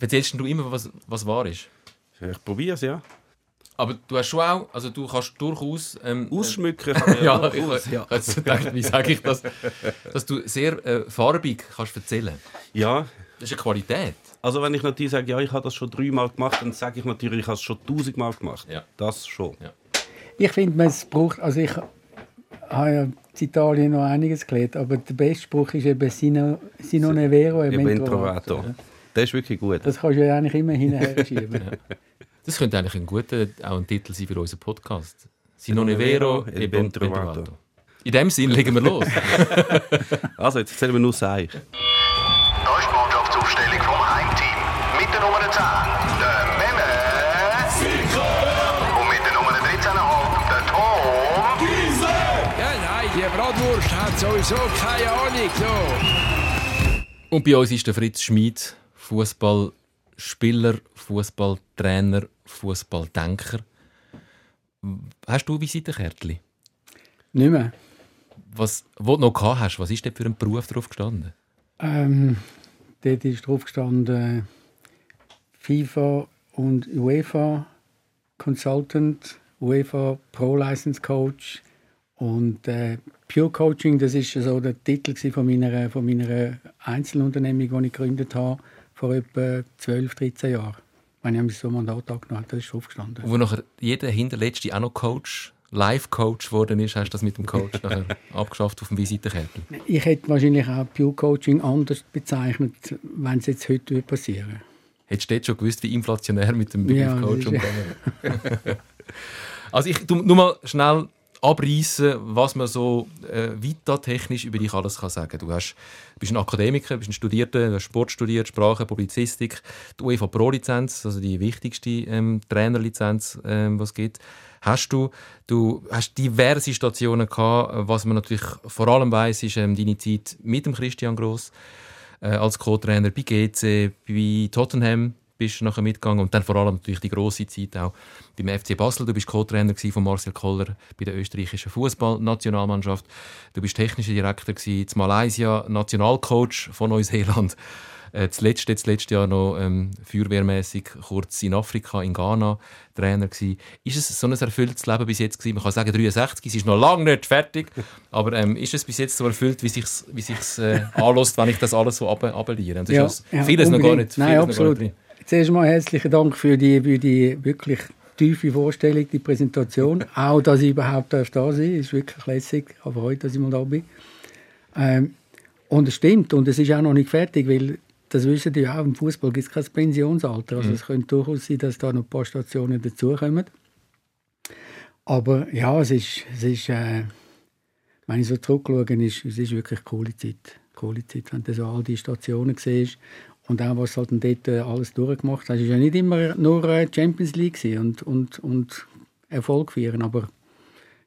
Erzählst du immer, was, was wahr ist? Ich probiere es, ja. Aber du hast schon auch, also du kannst durchaus... Ähm, Ausschmücken äh, ja, ich, ich, ja. gedacht, wie sage ich das? Dass du sehr äh, farbig kannst erzählen. Ja. Das ist eine Qualität. Also wenn ich natürlich sage, ja, ich habe das schon dreimal gemacht, dann sage ich natürlich, ich habe es schon tausendmal gemacht. Ja. Das schon. Ja. Ich finde, man braucht, also ich habe ja in Italien noch einiges gelernt, aber der beste Spruch ist eben Sino, Sino ne vero e trovato. Das ist wirklich gut. Das kannst du ja eigentlich immer hinterher schieben. Das könnte eigentlich ein guter auch ein Titel sein für unseren Podcast. Sino ne vero e ben trovato. In dem Sinn legen wir los. also, jetzt erzählen wir nur Sei. Da ist die Mannschaftsaufstellung vom Heimteam. Mit der Nummer 10, der Memme. Und mit der Nummer 13,5, der Tom. Giese! Ja, nein, die Bratwurst hat sowieso keine Ahnung. So. Und bei uns ist der Fritz Schmid, Fußballspieler, Fußballtrainer, Fußballdenker. Hast du Visitenkärtchen? Nicht mehr. Was, wo du noch hast, was ist denn für ein Beruf drauf gestanden? Ähm, dort ist drauf gestanden FIFA und UEFA Consultant, UEFA Pro License Coach und äh, Pure Coaching. Das ist so der Titel von meiner, von meiner Einzelunternehmung, die ich gegründet habe vor etwa 12, 13 Jahren. Wenn ich so ein Mandat angenommen das ist drauf gestanden. Wo nachher jeder Hinterletzte auch noch Coach Life-Coach geworden ist, hast du das mit dem Coach nachher abgeschafft auf dem Visitenkärtchen? Ich hätte wahrscheinlich auch Pure Coaching anders bezeichnet, wenn es jetzt heute passieren würde. Hättest du jetzt schon gewusst, wie inflationär mit dem Begriff ja, Coach umgegangen Also ich nur mal schnell abreißen, was man so äh, vita-technisch über dich alles kann sagen Du hast, bist ein Akademiker, bist ein Studierter, hast Sport studiert, Sprache, Publizistik, die UEFA Pro-Lizenz, also die wichtigste ähm, Trainerlizenz, ähm, was es gibt hast du. Du hast diverse Stationen gehabt. Was man natürlich vor allem weiß, ist ähm, deine Zeit mit dem Christian Gross äh, als Co-Trainer bei GC, bei Tottenham bist du nachher mitgegangen und dann vor allem natürlich die große Zeit auch beim FC Basel. Du bist Co-Trainer von Marcel Koller bei der österreichischen Fußballnationalmannschaft. Du bist technischer Direktor in Malaysia, Nationalcoach von Neuseeland äh, zuletzt, jetzt letztes Jahr noch ähm, feuerwehrmäßig kurz in Afrika, in Ghana, Trainer gewesen. Ist es so ein erfülltes Leben bis jetzt gewesen? Man kann sagen 63, es ist noch lange nicht fertig, aber ähm, ist es bis jetzt so erfüllt, wie sich's, wie sich's äh, anlässt, wenn ich das alles so abelliere? Ja, ja, vieles unbedingt. noch gar nicht. Nein, absolut. Nicht Zuerst mal herzlichen Dank für die, für die wirklich tiefe Vorstellung, die Präsentation. auch, dass ich überhaupt da sein darf, ist wirklich lässig. Habe heute, dass ich mal da bin. Ähm, und es stimmt, und es ist auch noch nicht fertig, weil das wissen die auch, im Fußball gibt es kein Pensionsalter. Also mhm. es könnte durchaus sein, dass da noch ein paar Stationen dazukommen. Aber ja, es ist, es ist äh, wenn ich so zurückschaue, ist, es ist wirklich eine coole Zeit. Coole Zeit, wenn du so all die Stationen siehst und auch, was halt dort äh, alles durchgemacht hast. Es war ja nicht immer nur äh, Champions League und, und, und Erfolg feiern, aber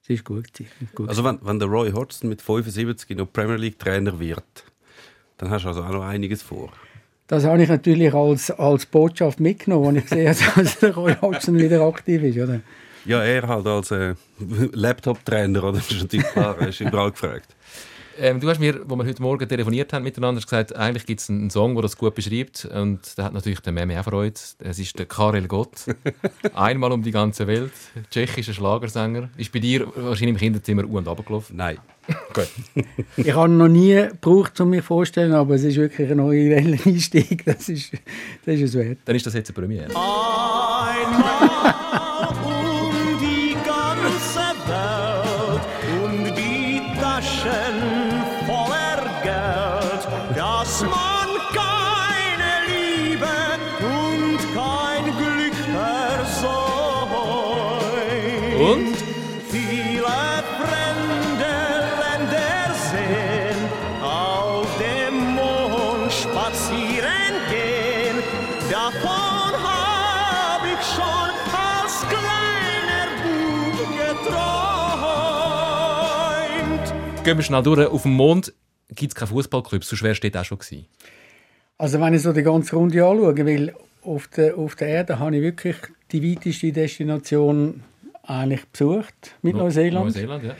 es ist gut. gut. Also wenn, wenn der Roy Hodgson mit 75 noch Premier League Trainer wird, dann hast du also auch noch einiges vor. Das habe ich natürlich als, als Botschaft mitgenommen, als ich sehe, dass der Roy Hodgson wieder aktiv ist. Oder? Ja, er halt als äh, Laptop-Trainer, oder? Das ist natürlich klar, er ist überall gefragt. Ähm, du hast mir, wo wir heute Morgen telefoniert haben miteinander, gesagt, eigentlich gibt es einen Song, der das gut beschreibt. Und da hat natürlich der Meme auch freut. Es ist der Karel Gott. Einmal um die ganze Welt. Tschechischer Schlagersänger. Ist bei dir wahrscheinlich im Kinderzimmer u und runtergelaufen? Nein. Gut. ich habe noch nie gebraucht, um mir vorzustellen, aber es ist wirklich ein neuer Einstieg. Das ist, das ist es wert. Dann ist das jetzt eine Premiere. Einmal Und? Viele fremde Länder sehen, auf dem Mond spazieren gehen. Davon hab ich schon als kleiner Bub geträumt. Gehen wir schnell durch. Auf dem Mond gibt es keinen Fußballclub, wärst du dort auch schon gewesen. Also wenn ich so die ganze Runde anschaue, weil auf der, auf der Erde habe ich wirklich die weiteste Destination eigentlich besucht mit no, Neuseeland. Neuseeland ja.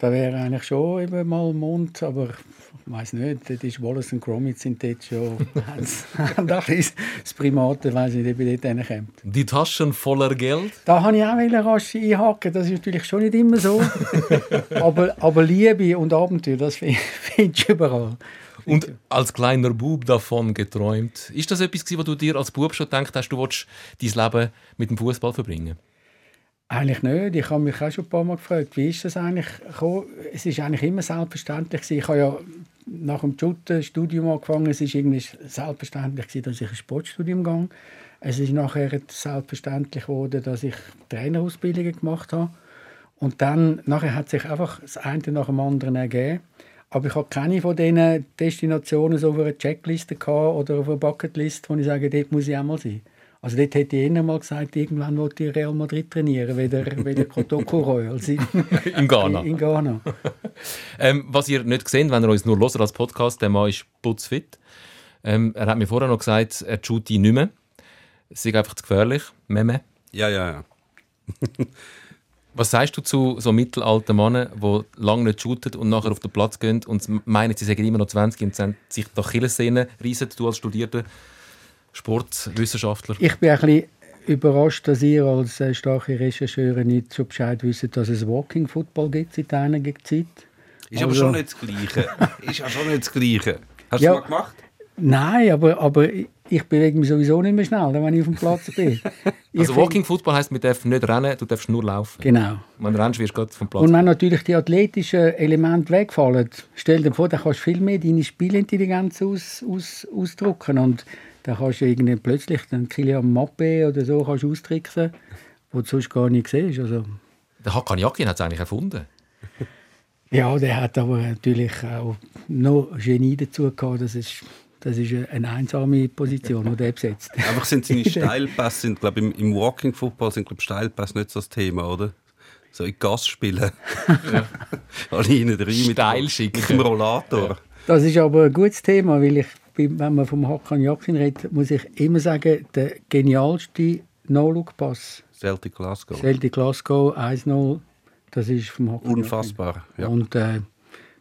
Da wäre eigentlich schon eben mal Mund, aber ich weiß nicht, das ist Wallace und Gromit sind dort schon das Primat, ich weiß nicht, ob ich dort hinkommt. Die Taschen voller Geld? Da habe ich auch rasch einhaken, das ist natürlich schon nicht immer so. aber, aber Liebe und Abenteuer, das findest du überall. Und als kleiner Bub davon geträumt. Ist das etwas, was du dir als Bub schon gedacht hast, du willst dein Leben mit dem Fußball verbringen? Eigentlich nicht. Ich habe mich auch schon ein paar Mal gefragt, wie ist das eigentlich gekommen? Es ist eigentlich immer selbstverständlich. Ich habe ja nach dem Studium angefangen. Es ist irgendwie selbstverständlich, dass ich ein Sportstudium gehe. Es ist nachher selbstverständlich geworden, dass ich Trainerausbildungen gemacht habe. Und dann nachher hat sich einfach das eine nach dem anderen ergeben. Aber ich habe keine von diesen Destinationen so auf einer Checkliste oder auf einer Bucketlist, wo ich sage, dort muss ich auch mal sein. Also dort hätte ich eher mal gesagt, irgendwann wollte ich Real Madrid trainieren, weder, weder Kotoko Royal in, in Ghana. In, Ghana. ähm, was ihr nicht seht, wenn ihr uns nur hört als Podcast, der Mann ist putzfit. Ähm, er hat mir vorher noch gesagt, er shootet nicht mehr. Es ist einfach zu gefährlich. Meme. Ja, ja, ja. Was sagst du zu so mittelalten Männern, die lange nicht shooten und nachher auf den Platz gehen und meinen, sie sagen immer noch 20 und sich durch Killenszenen reisen, du als Studierter? Sportwissenschaftler. Ich bin ein bisschen überrascht, dass ihr als äh, starke Rechercheure nicht so Bescheid wisst, dass es Walking Football gibt seit einiger Zeit. Ist also, aber schon nicht das Gleiche. ist ja schon nicht das Gleiche. Hast ja, du es mal gemacht? Nein, aber, aber ich bewege mich sowieso nicht mehr schnell, wenn ich auf dem Platz bin. also Walking Football heisst, man darf nicht rennen, du darfst nur laufen. Genau. Wenn du rennst, wirst du vom Platz. Und wenn natürlich die athletischen Elemente wegfallen, stell dir vor, dann kannst du viel mehr deine Spielintelligenz aus, aus, ausdrücken. Und dann kannst du irgendwie plötzlich den Kilian Mappe oder so kannst austricksen, wo du sonst gar nicht siehst. Also, der Hakan Yakin hat es eigentlich erfunden. ja, der hat aber natürlich auch noch Genie dazu gehabt. Das ist, das ist eine einsame Position, die er besetzt. Einfach sind seine Steilpässe, sind, glaube im, im Walking Football sind glaube Steilpässe nicht so das Thema, oder? So in Gas spielen. ja. Alle rein mit, mit dem Rollator. Ja. Das ist aber ein gutes Thema, weil ich wenn man vom Hakan Yakin redet, muss ich immer sagen, der genialste No-Look-Pass. Celtic Glasgow. Celtic Glasgow 1-0, das ist vom Hakan Unfassbar, ja. Und äh,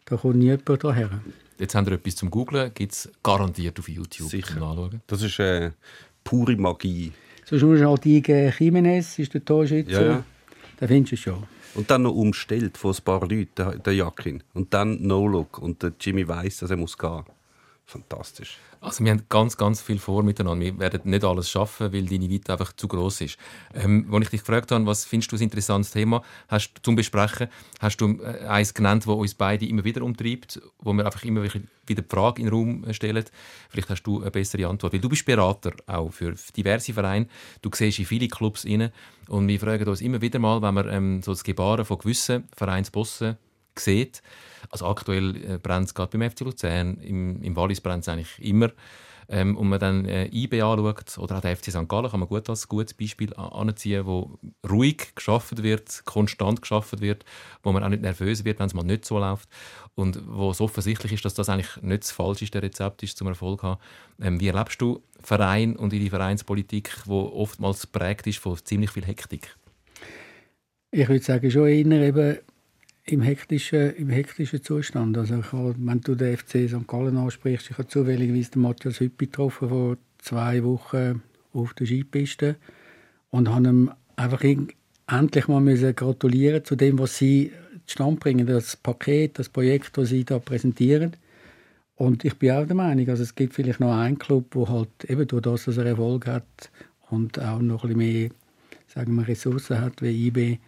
da kommt nie jemand daher. Jetzt haben wir etwas zum Googlen, gibt es garantiert auf YouTube Sicher. Nachschauen. Das ist äh, pure Magie. Sonst musst du halt eingeben, Jimenez ist der Torschütze. Ja, ja. Da findest du schon. Und dann noch umstellt von ein paar Leuten, der, Jakin. Und dann No-Look. Und der Jimmy weiß, dass er muss gehen fantastisch. Also wir haben ganz, ganz viel vor miteinander. Wir werden nicht alles schaffen, weil deine Weite einfach zu groß ist. Ähm, als ich dich gefragt habe, was findest du ein interessantes Thema hast, zum Besprechen, hast du äh, eins genannt, das uns beide immer wieder umtreibt, wo wir einfach immer wieder die Frage in den Raum äh, stellen. Vielleicht hast du eine bessere Antwort. Weil du bist Berater auch für diverse Vereine. Du siehst in viele Clubs rein. Und wir fragen uns immer wieder mal, wenn wir ähm, so das Gebaren von gewissen Vereinsbossen sieht, also aktuell äh, brennt es gerade beim FC Luzern, im, im Wallis brennt es eigentlich immer. Ähm, und man dann äh, IB anschaut, oder auch der FC St. Gallen kann man gut als gutes Beispiel anziehen, wo ruhig geschaffen wird, konstant geschaffen wird, wo man auch nicht nervös wird, wenn es mal nicht so läuft und wo es offensichtlich ist, dass das eigentlich nicht das falscheste Rezept ist zum Erfolg haben. Ähm, wie erlebst du Verein und ihre Vereinspolitik, wo oftmals prägt ist von ziemlich viel Hektik? Ich würde sagen schon eher eben im hektischen, im hektischen Zustand. Also ich habe, wenn du den FC St. Gallen ansprichst, ich habe zufälligerweise den Matthias Hüppi getroffen vor zwei Wochen auf der Skipiste und habe ihm einfach endlich mal müssen gratulieren zu dem, was sie zustande bringen, das Paket, das Projekt, das sie da präsentieren. Und ich bin auch der Meinung, also es gibt vielleicht noch einen Club, wo halt eben durch das, dass er Erfolg hat und auch noch ein bisschen mehr sagen wir, Ressourcen hat wie IB,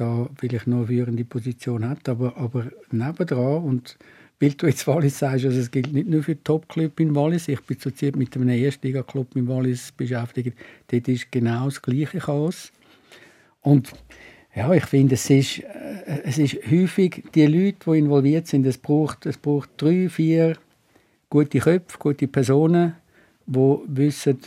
da vielleicht noch eine führende Position hat, aber, aber nebendran und weil du jetzt Wallis sagst, also es gilt nicht nur für Top-Club in Wallis, ich bin zurzeit mit einem Erstliga-Club in Wallis beschäftigt, dort ist genau das gleiche Chaos. Und ja, ich finde, es ist, äh, es ist häufig die Leute, die involviert sind, es braucht, es braucht drei, vier gute Köpfe, gute Personen, die wissen,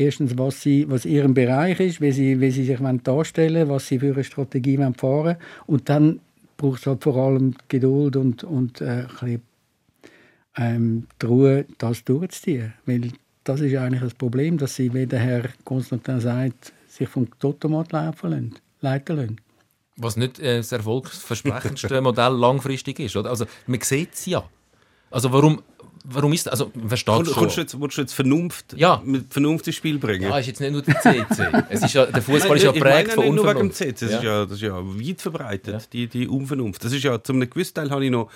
erstens, was, sie, was ihrem Bereich ist, wie sie, wie sie sich darstellen was sie für eine Strategie fahren wollen. Und dann braucht es halt vor allem Geduld und, und äh, ein bisschen, ähm, die Ruhe, das durchzuziehen. Weil das ist eigentlich das Problem, dass sie, wie der Herr Konstantin sagt, sich vom Totomat leiten lassen. Was nicht äh, das erfolgsversprechendste Modell langfristig ist. Oder? Also, man sieht es ja. Also warum, warum ist das? Also, versteht schon. Du jetzt, willst du jetzt Vernunft, ja. mit Vernunft ins Spiel bringen? Ja, ist jetzt nicht nur der CC. es ist ja, der Fußball ist ja prägt von Unvernunft. Nur wegen dem CC. Das, ja. Ist ja, das ist ja weit verbreitet, ja. Die, die Unvernunft. Das ist ja, zum einem gewissen Teil habe ich noch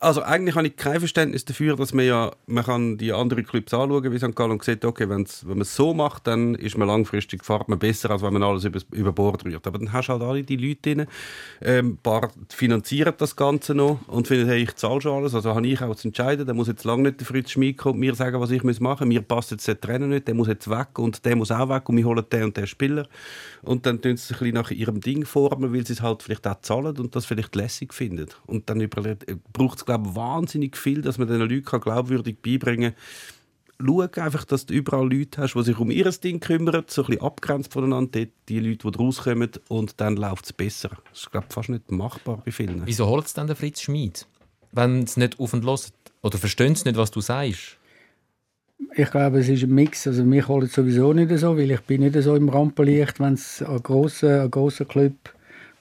also eigentlich habe ich kein Verständnis dafür, dass man ja, man kann die anderen Clubs anschauen wie St. Gallen und sieht, okay, wenn's, wenn man es so macht, dann ist man langfristig fährt man besser, als wenn man alles über, über Bord rührt. Aber dann hast du halt alle die Leute drin, ähm, ein paar finanzieren das Ganze noch und finden, hey, ich zahle schon alles, also habe ich auch zu entscheiden, da muss jetzt lange nicht der Fritz Schmid kommen und mir sagen, was ich machen muss. Mir passt jetzt der Trainer nicht, der muss jetzt weg und der muss auch weg und wir holen den und den Spieler. Und dann tun sie sich nach ihrem Ding formen, weil sie es halt vielleicht auch zahlen und das vielleicht lässig finden. Und dann braucht es glaube wahnsinnig viel, dass man den Leuten glaubwürdig beibringen kann. Schau einfach, dass du überall Leute hast, die sich um ihr Ding kümmern, so ein bisschen abgrenzt voneinander, die Leute, die rauskommen, und dann läuft es besser. Das ist, glaube ich, fast nicht machbar bei vielen. Wieso holt es dann der Fritz Schmid, wenn es nicht auf und los Oder verstehen sie nicht, was du sagst? Ich glaube, es ist ein Mix. Also mich holt es sowieso nicht so, weil ich bin nicht so im Rampenlicht, wenn es ein grosser, ein grosser Club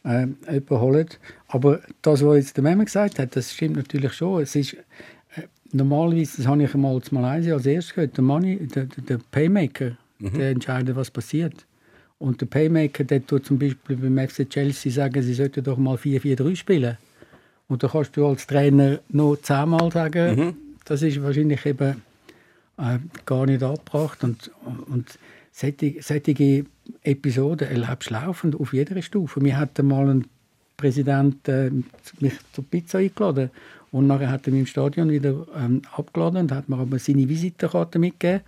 äh, jemanden holt. Aber das, was jetzt der Memme gesagt hat, das stimmt natürlich schon. Es ist, äh, normalerweise, das habe ich einmal zu Malaysia als erstes gehört, der, Money, der, der Paymaker, mhm. der entscheidet, was passiert. Und der Paymaker, der tut zum Beispiel beim FC Chelsea sagen, sie sollten doch mal 4-4-3 spielen. Und da kannst du als Trainer nur zehnmal sagen, mhm. das ist wahrscheinlich eben äh, gar nicht abgebracht. Und, und solche, Episoden erlebst du laufend auf jeder Stufe. Wir hatten mal einen Präsident äh, mich zur Pizza eingeladen und nachher hat er mich im Stadion wieder ähm, abgeladen und hat mir aber seine Visitenkarte mitgegeben.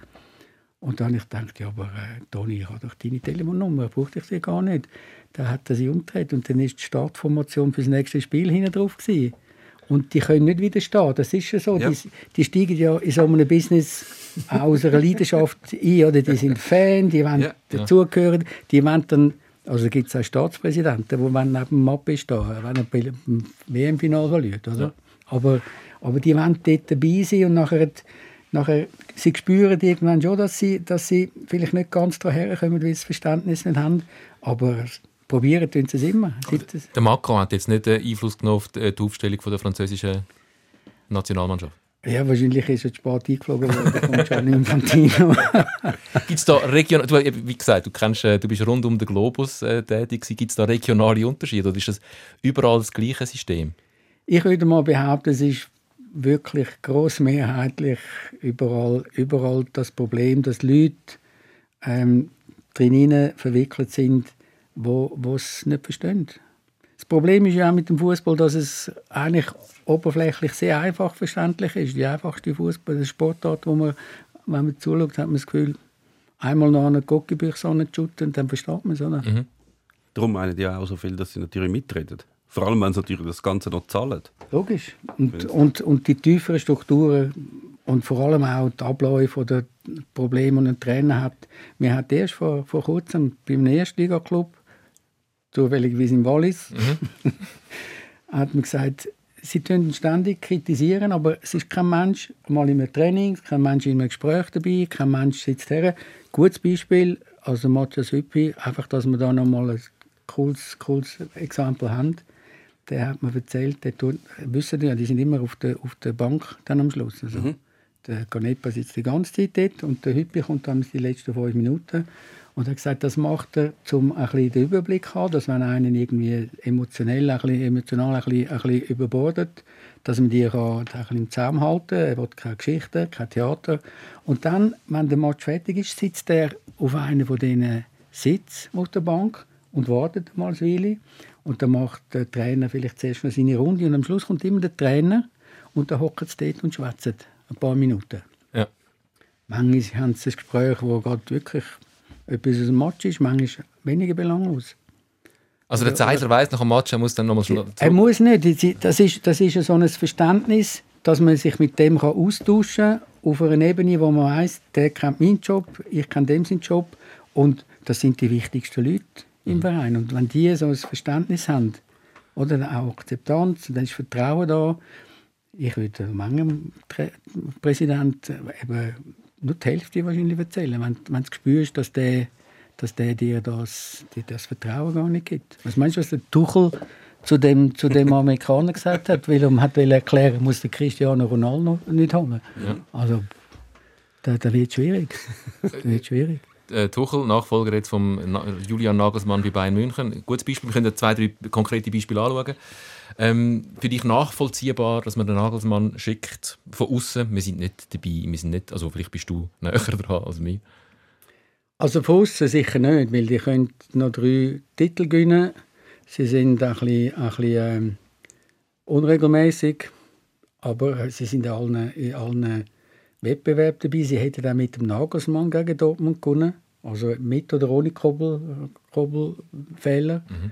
Und dann habe ich gedacht, ja, aber äh, Toni, ich habe doch deine Telefonnummer, brauchte ich sie gar nicht. Da hat er sie umgedreht und dann ist die Startformation für das nächste Spiel hinten drauf gewesen. Und die können nicht widerstehen. Das ist ja so. Ja. Die, die, steigen ja in so einem Business aus einer Leidenschaft ein. Oder die sind Fan, die wollen ja. dazugehören. Die wollen dann, also gibt es auch Staatspräsidenten, die neben dem Mappe stehen, wenn er beim WM-Final verliert. Oder? Ja. Aber, aber die wollen dort dabei sein und nachher, nachher sie spüren irgendwann schon, dass sie, dass sie vielleicht nicht ganz daher kommen, weil sie das Verständnis nicht haben. Aber probieren tun sie es immer. Der Macron hat jetzt nicht Einfluss genommen auf die Aufstellung der französischen Nationalmannschaft. Ja, wahrscheinlich ist er zu spät eingeflogen worden von Gianni Infantino. Gibt es da regional, du, wie gesagt, du, kennst, äh, du bist rund um den Globus äh, tätig, gibt es da regionale Unterschiede oder ist das überall das gleiche System? Ich würde mal behaupten, es ist wirklich grossmehrheitlich überall, überall das Problem, dass Leute ähm, drinnen verwickelt sind wo es nicht verstehen. Das Problem ist ja auch mit dem Fußball, dass es eigentlich oberflächlich sehr einfach verständlich ist. Die einfachste Fußball, Sportart, wo man, wenn man zuschaut, hat man das Gefühl, einmal nach einer Gockebüchse shooten und dann versteht man es. Mhm. Darum meinen die auch so viel, dass sie natürlich mitreden. Vor allem, wenn sie natürlich das Ganze noch zahlen. Logisch. Und, und, und die tieferen Strukturen und vor allem auch die Abläufe oder Probleme, die ein Trainer hat. Wir hatten erst vor, vor kurzem beim Erstliga-Club zufälligerweise im Wallis, mhm. hat man gesagt, sie können ständig kritisieren, aber es ist kein Mensch mal in einem Training, kein Mensch in einem Gespräch dabei, kein Mensch sitzt her. Gutes Beispiel, also Matthias Hüppi, einfach, dass wir da nochmal ein cooles, cooles Exempel haben. Der hat mir erzählt, der tut, wissen ja, die sind immer auf der, auf der Bank dann am Schluss. Also, mhm. Der Canepa sitzt die ganze Zeit dort und der Hüppi kommt dann die letzten fünf Minuten und er hat gesagt, das macht er, um ein bisschen den Überblick zu haben, dass wenn einen irgendwie emotionell, ein bisschen, emotional ein bisschen, ein bisschen überbordet, dass man die kann, ein bisschen zusammenhalten kann. Er will keine Geschichte, kein Theater. Und dann, wenn der Match fertig ist, sitzt er auf einer von diesen Sitzen auf der Bank und wartet mal eine Weile. Und dann macht der Trainer vielleicht zuerst noch seine Runde und am Schluss kommt immer der Trainer und dann hockt sie dort und schwätzt ein paar Minuten. Ja. Manchmal haben sie ein Gespräch, das gerade wirklich etwas aus dem Match ist, manchmal weniger belanglos. Also der Zeiser weiß nach dem Match, er muss dann nochmal zurück. Er muss nicht. Das ist, das ist so ein Verständnis, dass man sich mit dem kann austauschen kann, auf einer Ebene, wo man weiß, der kennt meinen Job, ich kenne dem seinen Job und das sind die wichtigsten Leute im mhm. Verein. Und wenn die so ein Verständnis haben, oder auch Akzeptanz, dann ist Vertrauen da. Ich würde manchem Präsident eben nur die Hälfte wahrscheinlich erzählen. Wenn, wenn du spürst, dass der, dass der dir das, dir das Vertrauen gar nicht gibt. Was meinst du, was der Tuchel zu dem, zu dem Amerikaner gesagt hat, weil er hat erklären muss der Cristiano Ronaldo nicht haben. Ja. Also, da, da wird schwierig. Das wird schwierig. Äh, Tuchel, Nachfolger jetzt von Julian Nagelsmann bei Bayern München. Gutes Beispiel, wir können zwei, drei konkrete Beispiele anschauen. Ähm, für dich nachvollziehbar, dass man den Nagelsmann schickt von außen. Wir sind nicht dabei, wir sind nicht, also vielleicht bist du näher dran als mir. Also von außen sicher nicht, weil die können noch drei Titel gewinnen. Sie sind ein bisschen, ein bisschen ähm, unregelmäßig, aber sie sind in allen, in allen Wettbewerben dabei. Sie hätten auch mit dem Nagelsmann gegen Dortmund gewonnen, also mit oder ohne Kobbel, Kobbelfehler. Mhm.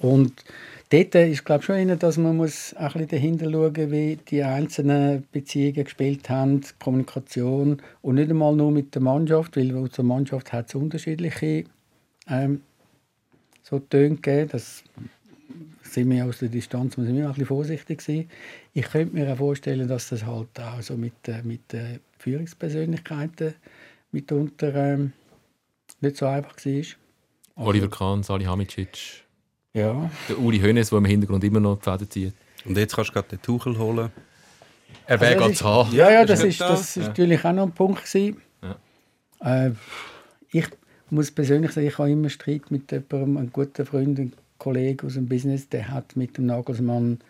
Und dort ist glaube schon, dass man muss ein bisschen dahinter schauen muss, wie die einzelnen Beziehungen gespielt haben, Kommunikation und nicht einmal nur mit der Mannschaft, weil unsere Mannschaft hat unterschiedliche ähm, so Töne gegeben. Das sind wir aus der Distanz müssen wir ein bisschen vorsichtig sein. Ich könnte mir auch vorstellen, dass das halt auch so mit, äh, mit äh, Führungspersönlichkeiten mitunter ähm, nicht so einfach war. Also, Oliver Kahn, Salihamidzic. Ja. Der Uli Hönes, der im Hintergrund immer noch die Fäden zieht. Und jetzt kannst du gerade den Tuchel holen. Er wäre also, ganz Ja, ja, das ist, das ist ja. natürlich auch noch ein Punkt. Ja. Äh, ich muss persönlich sagen, ich habe immer Streit mit jemandem, einem guten Freund, einem Kollegen aus dem Business, der hat mit dem Nagelsmann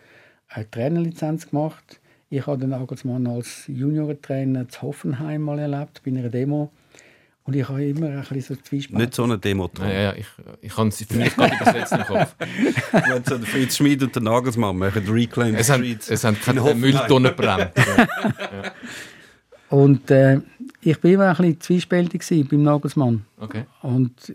eine Trainerlizenz gemacht. Ich habe den Nagelsmann als Juniortrainer zu Hoffenheim mal erlebt, bei einer Demo. Und ich habe immer ein bisschen so Zwiespalt. Nicht so eine Demo. Ja, ja, ich, ich kann es für mich gar nicht übersetzen im Kopf. Wenn so der Fritz Schmid und der Nagelsmann machen Reclaim es Street. Haben, es haben keine Mülltonnen brennt. ja. Und äh, ich war immer ein bisschen zwiespältig beim Nagelsmann. Okay. Und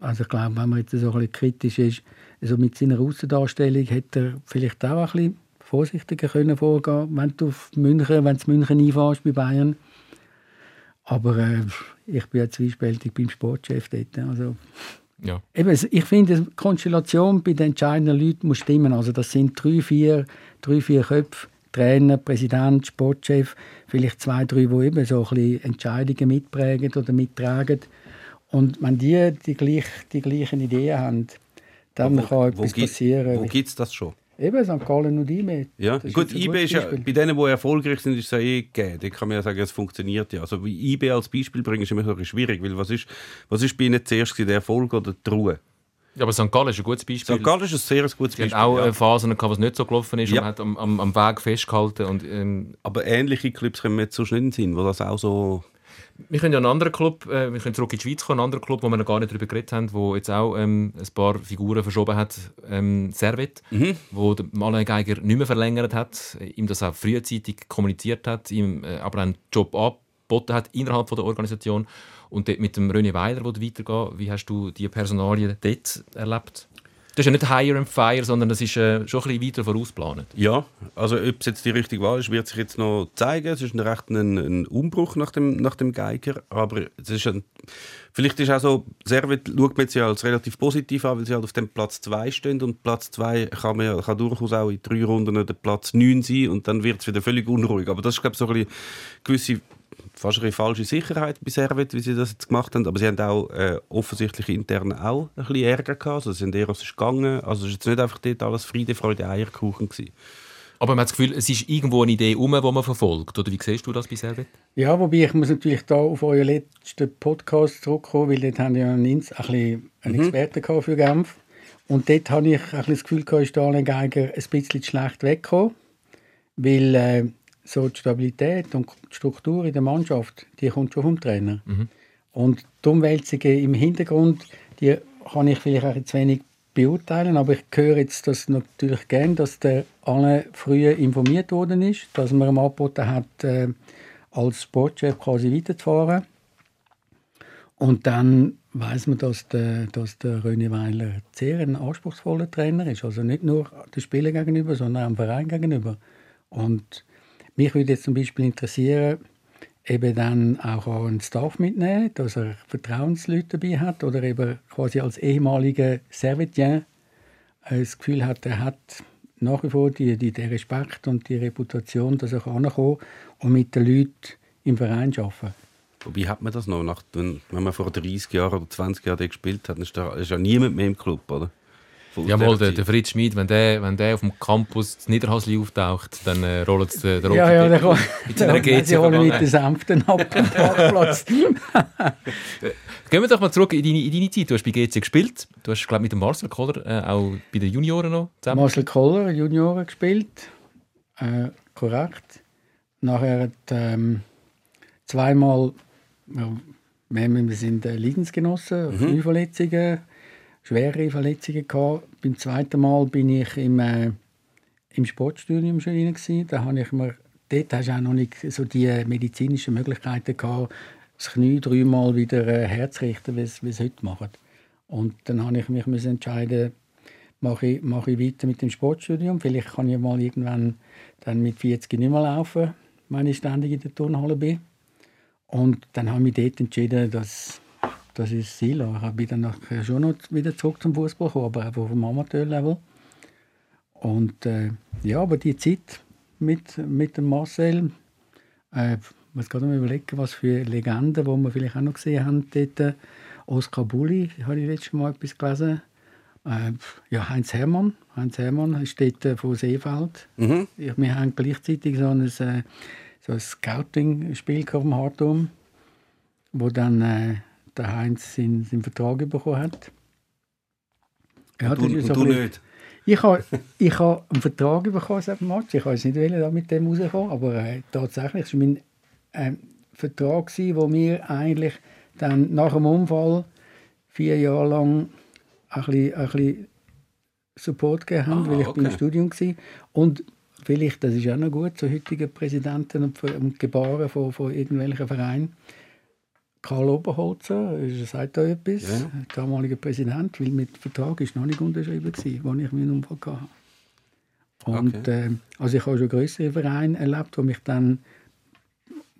also ich glaube, wenn man jetzt so ein bisschen kritisch ist, also mit seiner Außendarstellung hätte er vielleicht auch ein bisschen vorsichtiger können vorgehen, wenn du auf München, wenn du München einfährst bei Bayern. Aber äh, ich bin ja zwiespältig beim Sportchef dort. Also, ja. Eben, ich finde, die Konstellation bei den entscheidenden Leuten muss stimmen. Also das sind drei, vier, drei, vier Köpfe, Trainer, Präsident, Sportchef, vielleicht zwei, drei, die eben so ein bisschen Entscheidungen mitprägen oder mittragen. Und wenn die die, gleich, die gleichen Ideen haben, dann wo, kann etwas passieren. Wo gibt es das schon? Eben, St. Gallen und IBE. Ja, gut, IBE ist ja, bei denen, die erfolgreich sind, ist es ja eh gegeben. Da kann man ja sagen, es funktioniert ja. Also wie IBE als Beispiel bringen, ist immer so schwierig, weil was ist, was ist bei ihnen zuerst der Erfolg oder die Ruhe? Ja, aber St. Gallen ist ein gutes Beispiel. St. Gallen ist ein sehr gutes Beispiel. Die auch ja. Phasen gehabt, was nicht so gelaufen ist ja. und man hat am, am, am Weg festgehalten. Und, ähm, aber ähnliche Clubs können wir jetzt so schnell in Sinn, wo das auch so wir können ja einen anderen Club, äh, wir können zurück in die Schweiz kommen, einen anderen Club, wo wir noch gar nicht darüber geredet haben, wo jetzt auch ähm, ein paar Figuren verschoben hat, ähm, Servet, mhm. wo der Geiger nicht mehr verlängert hat, ihm das auch frühzeitig kommuniziert hat, ihm äh, aber einen Job angeboten hat innerhalb von der Organisation und dort mit dem René Weiler, wo weitergeht, wie hast du die Personalien dort erlebt? Das ist ja nicht Hire and Fire, sondern das ist äh, schon ein bisschen weiter vorausgeplant. Ja, also ob es jetzt die richtige Wahl ist, wird sich jetzt noch zeigen. Es ist ein recht ein, ein Umbruch nach dem, nach dem Geiger, aber es ist ein, vielleicht ist auch so, Servet schaut man jetzt ja als relativ positiv an, weil sie halt auf dem Platz 2 stehen und Platz 2 kann, kann durchaus auch in drei Runden der Platz 9 sein und dann wird es wieder völlig unruhig. Aber das ist glaube ich so ein gewisse fast eine falsche Sicherheit bei Servet, wie sie das jetzt gemacht haben. Aber sie haben auch äh, offensichtlich intern auch ein bisschen Ärger gehabt. Also sie sind eher aus gegangen. Also es war jetzt nicht einfach dort alles Friede, Freude, Eierkuchen. Gewesen. Aber man hat das Gefühl, es ist irgendwo eine Idee um, die man verfolgt. Oder wie siehst du das bei Servet? Ja, wobei ich muss natürlich da auf euren letzten Podcast zurückkommen, weil dort haben ja einen, ein bisschen einen mhm. Experten für Genf. Und dort habe ich ein bisschen das Gefühl, ist Daniel Geiger ein bisschen schlecht weggekommen. Weil äh, so die Stabilität und die Struktur in der Mannschaft, die kommt schon vom Trainer. Mhm. Und die Umwälzungen im Hintergrund, die kann ich vielleicht auch zu wenig beurteilen, aber ich höre jetzt das natürlich gerne, dass der alle früher informiert worden ist, dass man ihm angeboten hat, äh, als Sportchef quasi weiterzufahren. Und dann weiß man, dass der, dass der René Weiler sehr ein anspruchsvoller Trainer ist. Also nicht nur den Spielern gegenüber, sondern auch dem Verein gegenüber. Und mich würde jetzt zum Beispiel interessieren, eben dann auch einen Staff mitnehmen, dass er Vertrauensleute dabei hat oder eben quasi als ehemaliger Servitien das Gefühl hat, er hat nach wie vor die, die, den Respekt und die Reputation, dass er ankommen und mit den Leuten im Verein arbeiten Wobei hat man das noch? Wenn, man vor 30 Jahren oder 20 Jahren gespielt hat, ist, ist ja niemand mehr im Club, oder? Von Ja, dieser mal, der, der Fritz Schmid, wenn der, wenn der auf dem Campus in Niederhasli auftaucht, dann äh, rollt es der, der Ja, ja, der kann. mit seiner GC Sie holen mit den. Senften ab am Parkplatz. Gehen wir doch mal zurück in deine, in deine Zeit. Du hast bei GC gespielt. Du hast, glaube mit dem Marcel Koller äh, auch bei den Junioren noch zusammen. Marcel Koller, Junioren gespielt. Äh, korrekt. Nachher hat ähm, zweimal, ja, wir, sind äh, Leidensgenossen, mhm. Verletzungen, schwere Verletzungen gehabt. Beim zweiten Mal bin ich im, äh, im Sportstudium schon rein gewesen. Da habe ich mir, dort hast du auch noch nicht so die medizinischen Möglichkeiten gehabt, das Knie dreimal wieder äh, herzurichten, wie es heute machen. Und dann habe ich mich entscheiden, mache ich, mache ich weiter mit dem Sportstudium. Vielleicht kann ich mal irgendwann dann mit 40 nicht mehr laufen, wenn ich ständig in der Turnhalle bin. Und dann habe ich mich dort entschieden, dass das ist Ziel. Ich bin dann nachher schon noch wieder zurück zum Fußball gekommen, aber einfach auf dem Amateurlevel. Und äh, ja, aber die Zeit mit, mit dem Marcel, äh, ich muss gerade mal überlegen, was für Legenden, die wir vielleicht auch noch gesehen haben dort. Oskar Bulli, habe ich letztes Mal etwas gelesen. Äh, ja, Heinz Hermann. Heinz Hermann ist dort äh, von Seefeld. Mhm. Wir haben gleichzeitig so ein, äh, so ein Scouting-Spiel auf dem Hartum, wo dann äh, der Heinz seinen, seinen Vertrag bekommen hat. Ja, Und du, und so du bisschen- nicht? ich habe ich ha einen Vertrag bekommen seit dem Match. Ich wollte nicht wollen, mit dem rauskommen, aber äh, tatsächlich war mein ähm, Vertrag, gewesen, wo mir eigentlich dann nach dem Unfall vier Jahre lang ein bisschen, ein bisschen Support gegeben haben, Ah, weil ich okay. beim Studium war. Und vielleicht, das ist auch noch gut, zu heutigen Präsidenten und, und Gebaren von, von irgendwelchen Vereinen. Karl Oberholzer, er sagt da etwas, Ja. der damalige Präsident, weil mit Vertrag ist noch nicht unterschrieben gewesen, als ich meinen Unfall hatte. Und Okay. äh, also ich habe schon größere Vereine erlebt, die mich dann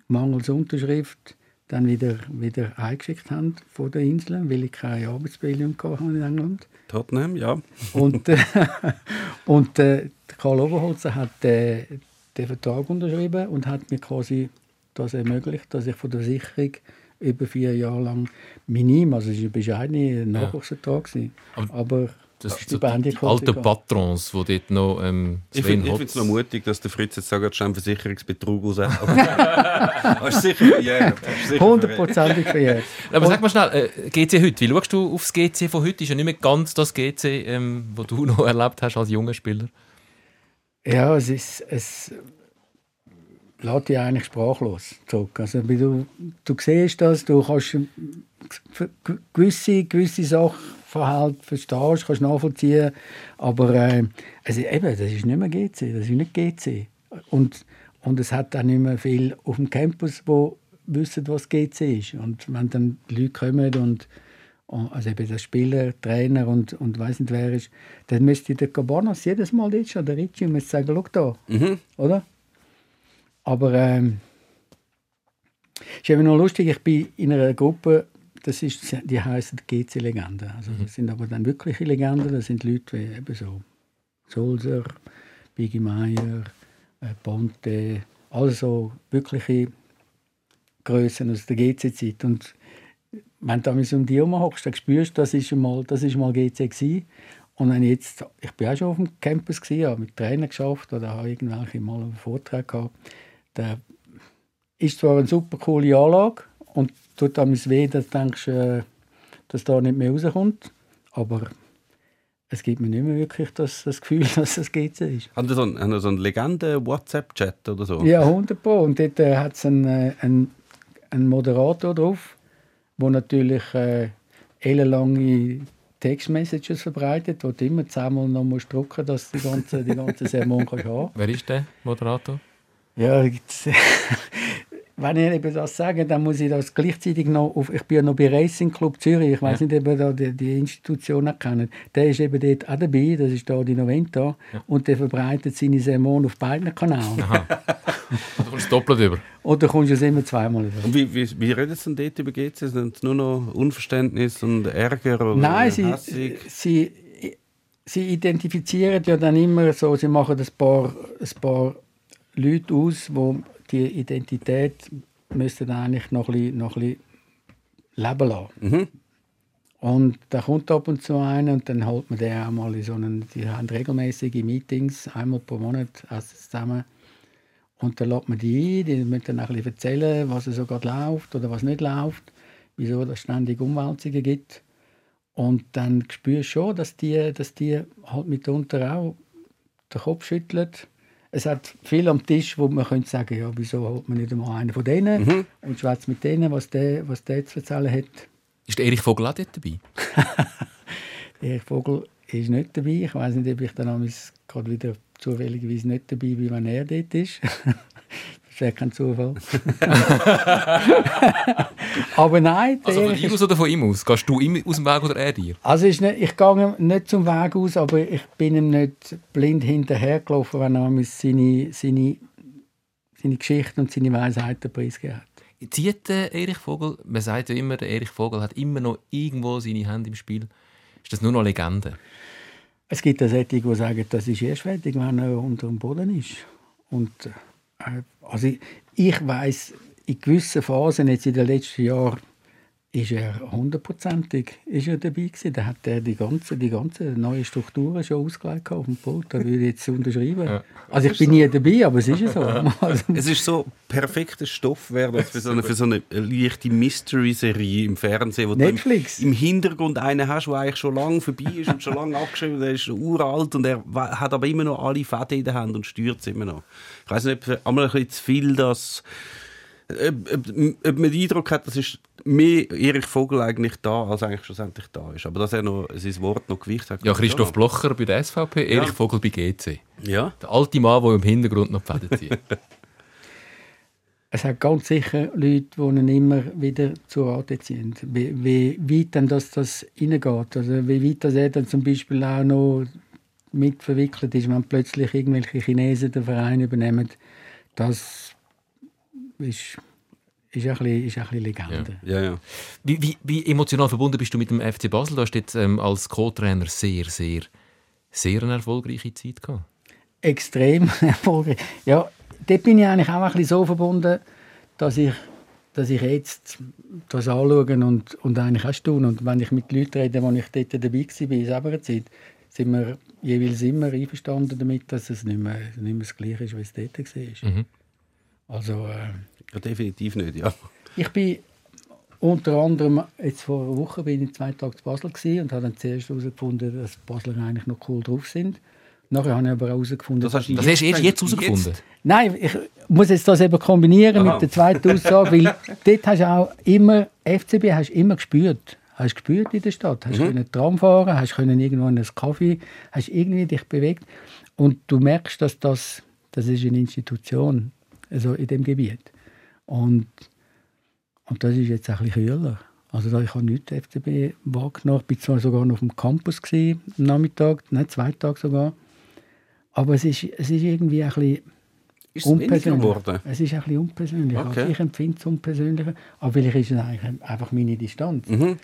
mangels Unterschrift dann wieder, wieder eingeschickt haben von der Insel, weil ich keine Arbeitsbildung hatte in England. Tottenham, ja. Und, äh, und äh, Karl Oberholzer hat äh, den Vertrag unterschrieben und hat mir quasi das ermöglicht, dass ich von der Versicherung über vier Jahre lang minim, also es war ein bescheidener Nachwuchsvertrag, gewesen, Aber aber Das sind die so die die alten Patrons, die dort noch ähm, Ich finde es noch mutig, dass der Fritz jetzt sagt, ein Versicherungsbetrug raus. Aber ist sicher verjährt. Hundertprozentig verjährt. Aber sag mal schnell, äh, GC heute, wie schaust du aufs GC von heute? Ist ja nicht mehr ganz das GC, ähm, wo du noch erlebt hast als junger Spieler. Ja, es ist es lässt dich eigentlich sprachlos zurück. Also, du, du siehst das, du kannst gewisse, gewisse Sachverhalte verstehst, kannst nachvollziehen, aber äh, also eben, das ist nicht mehr GC, das ist nicht GC. Und, und es hat auch nicht mehr viel auf dem Campus, wo wissen, was GC ist. Und wenn dann Leute kommen und also eben der Spieler, Trainer und, und weiss nicht wer ist, dann müsste der Cabanas jedes Mal dort stehen, der Ricci, und müsste sagen, schau da, Mhm. oder? Aber ähm, ist eben noch lustig, ich bin in einer Gruppe, das ist, die heißen GC-Legenden. Also das sind aber dann wirkliche Legenden, das sind Leute wie eben so Sulzer, Biggie Meyer, äh, Ponte, also wirkliche Größen aus der GC-Zeit. Und wenn du einmal um die herum hockst, dann spürst du, das ist mal, das ist mal GC gewesen. Und wenn ich jetzt, ich bin auch schon auf dem Campus gewesen, habe mit Trainern geschafft oder habe irgendwelche mal einen Vortrag gehabt. Da ist zwar eine super coole Anlage und tut einem weh, dass du denkst, äh, dass da nicht mehr rauskommt. Aber es gibt mir nicht mehr wirklich das, das Gefühl, dass das GC ist. Haben Sie so einen, haben so einen Legende-WhatsApp-Chat oder so? Ja, 100 Pro. Und dort äh, hat es einen, äh, einen, einen Moderator drauf, der natürlich äh, ellenlange Textmessages verbreitet, wo du immer zehnmal noch musst drücken dass du die ganze, die ganze Sermon kannst haben Wer ist der Moderator? Ja, jetzt, wenn ich eben das sage, dann muss ich das gleichzeitig noch auf, ich bin ja noch bei Racing Club Zürich, ich weiß Ja. nicht, ob ihr da die, die Institution auch kennt. Der ist eben dort auch dabei, das ist da die Noventa, und der verbreitet seine Sermon auf beiden Kanälen. Du kommst doppelt über. Und da kommst du es immer zweimal über. Und wie, wie, wie reden Sie denn dort über GC? Sind es nur noch Unverständnis und Ärger? Oder Nein, sie, sie, sie identifizieren ja dann immer so, sie machen ein paar, ein paar Leute aus, wo die Identität müssten eigentlich noch ein bisschen, noch ein bisschen leben lassen. Mhm. Und da kommt ab und zu einer und dann holt man den auch mal in so einen, die haben regelmäßige Meetings, einmal pro Monat essen zusammen. Und dann lädt man die ein, die müssen dann auch ein bisschen erzählen, was so gerade läuft oder was nicht läuft, wieso es ständig Umwälzungen gibt. Und dann spürst du schon, dass die, dass die halt mitunter auch den Kopf schütteln. Es hat viel am Tisch, wo man könnte sagen, ja, wieso holt man nicht einmal einen von denen und schwätzt mit denen, was der, was der zu erzählen hat. Ist der Erich Vogel auch dort dabei? Erich Vogel ist nicht dabei. Ich weiß nicht, ob ich dann gerade wieder zufälligerweise nicht dabei bin, wenn er dort ist. Das wäre kein Zufall. Aber nein, Also von dir aus oder von ihm aus? Gehst du ihm aus dem Weg oder er dir? Also ist nicht, ich gehe nicht zum Weg aus, aber ich bin ihm nicht blind hinterhergelaufen, wenn er seine, seine, seine Geschichten und seine Weisheiten preisgegeben hat. Zieht der Erich Vogel, man sagt ja immer, der Erich Vogel hat immer noch irgendwo seine Hände im Spiel. Ist das nur noch Legende? Es gibt auch solche, die sagen, das ist erst fertig, wenn er unter dem Boden ist. Und, äh, also ich, ich weiß in gewissen Phasen, jetzt in den letzten Jahren, ist er hundertprozentig ist er dabei gewesen. Da hat er die ganze, die ganze neue Strukturen schon ausgelegt auf dem Boot. Da würde ich jetzt unterschreiben. Also ich bin nie dabei, aber es ist ja so. Also, Es ist so perfekter Stoff wäre das für so eine, für so eine leichte Mystery-Serie im Fernsehen, wo Netflix. du im, im Hintergrund einen hast, der eigentlich schon lange vorbei ist und schon lange abgeschrieben, der ist uralt und er hat aber immer noch alle Fäden in der Hand und steuert es immer noch. Ich weiß nicht, ob einmal ein bisschen zu viel das ob, ob, ob man den Eindruck hat, das ist mehr Erich Vogel eigentlich da, als eigentlich schlussendlich da ist. Aber dass er noch sein Wort noch Gewicht hat. Ja, Christoph Blocher bei der SVP, Erich Vogel bei GC. Ja. Der alte Mann, der im Hintergrund noch Fäden zieht. Es hat ganz sicher Leute, die ihn immer wieder zu Rate ziehen. Wie, wie weit dann das, das reingeht. Also wie weit das er dann zum Beispiel auch noch mit verwickelt ist, wenn plötzlich irgendwelche Chinesen den Verein übernehmen. Das ist, ist, ein, bisschen, ist ein bisschen Legende. Ja, ja. Wie, wie, wie emotional verbunden bist du mit dem FC Basel? Du hast jetzt ähm, als Co-Trainer sehr, sehr, sehr eine erfolgreiche Zeit gehabt. extrem erfolgreich. Ja, dort bin ich eigentlich auch ein bisschen so verbunden, dass ich, dass ich jetzt das anschaue und, und eigentlich auch staune. Und wenn ich mit Leuten rede, die ich dort dabei war, in selber Zeit, sind wir jeweils immer einverstanden damit, dass es nicht mehr, nicht mehr das Gleiche ist, wie es dort war. Mhm. Also, äh, ja, definitiv nicht, ja. ich bin unter anderem, jetzt vor einer Woche bin ich zwei Tage zu Basel gewesen und habe dann zuerst herausgefunden, dass Basler eigentlich noch cool drauf sind. Nachher habe ich aber auch herausgefunden, Das hast du Das hast du erst jetzt herausgefunden. Nein, ich muss jetzt das eben kombinieren mit der zweiten Aussage, weil dort hast du auch immer, FCB hast du immer gespürt. Hast gespürt in der Stadt. Hast können Tram fahren, hast können irgendwo in einen Kaffee, hast irgendwie dich bewegt. Und du merkst, dass das, das ist eine Institution also in dem Gebiet. Und, und das ist jetzt ein bisschen kühler. Also da, ich habe nicht den FCB wahrgenommen. Ich war zwar sogar noch auf dem Campus gewesen, am Nachmittag, nein, zwei Tage sogar. Aber es ist, es ist irgendwie ein bisschen Ist es unpersönlich. geworden? Es ist ein bisschen unpersönlich. Okay. Also ich empfinde es unpersönlicher. Aber vielleicht ist es eigentlich einfach meine Distanz. Mhm.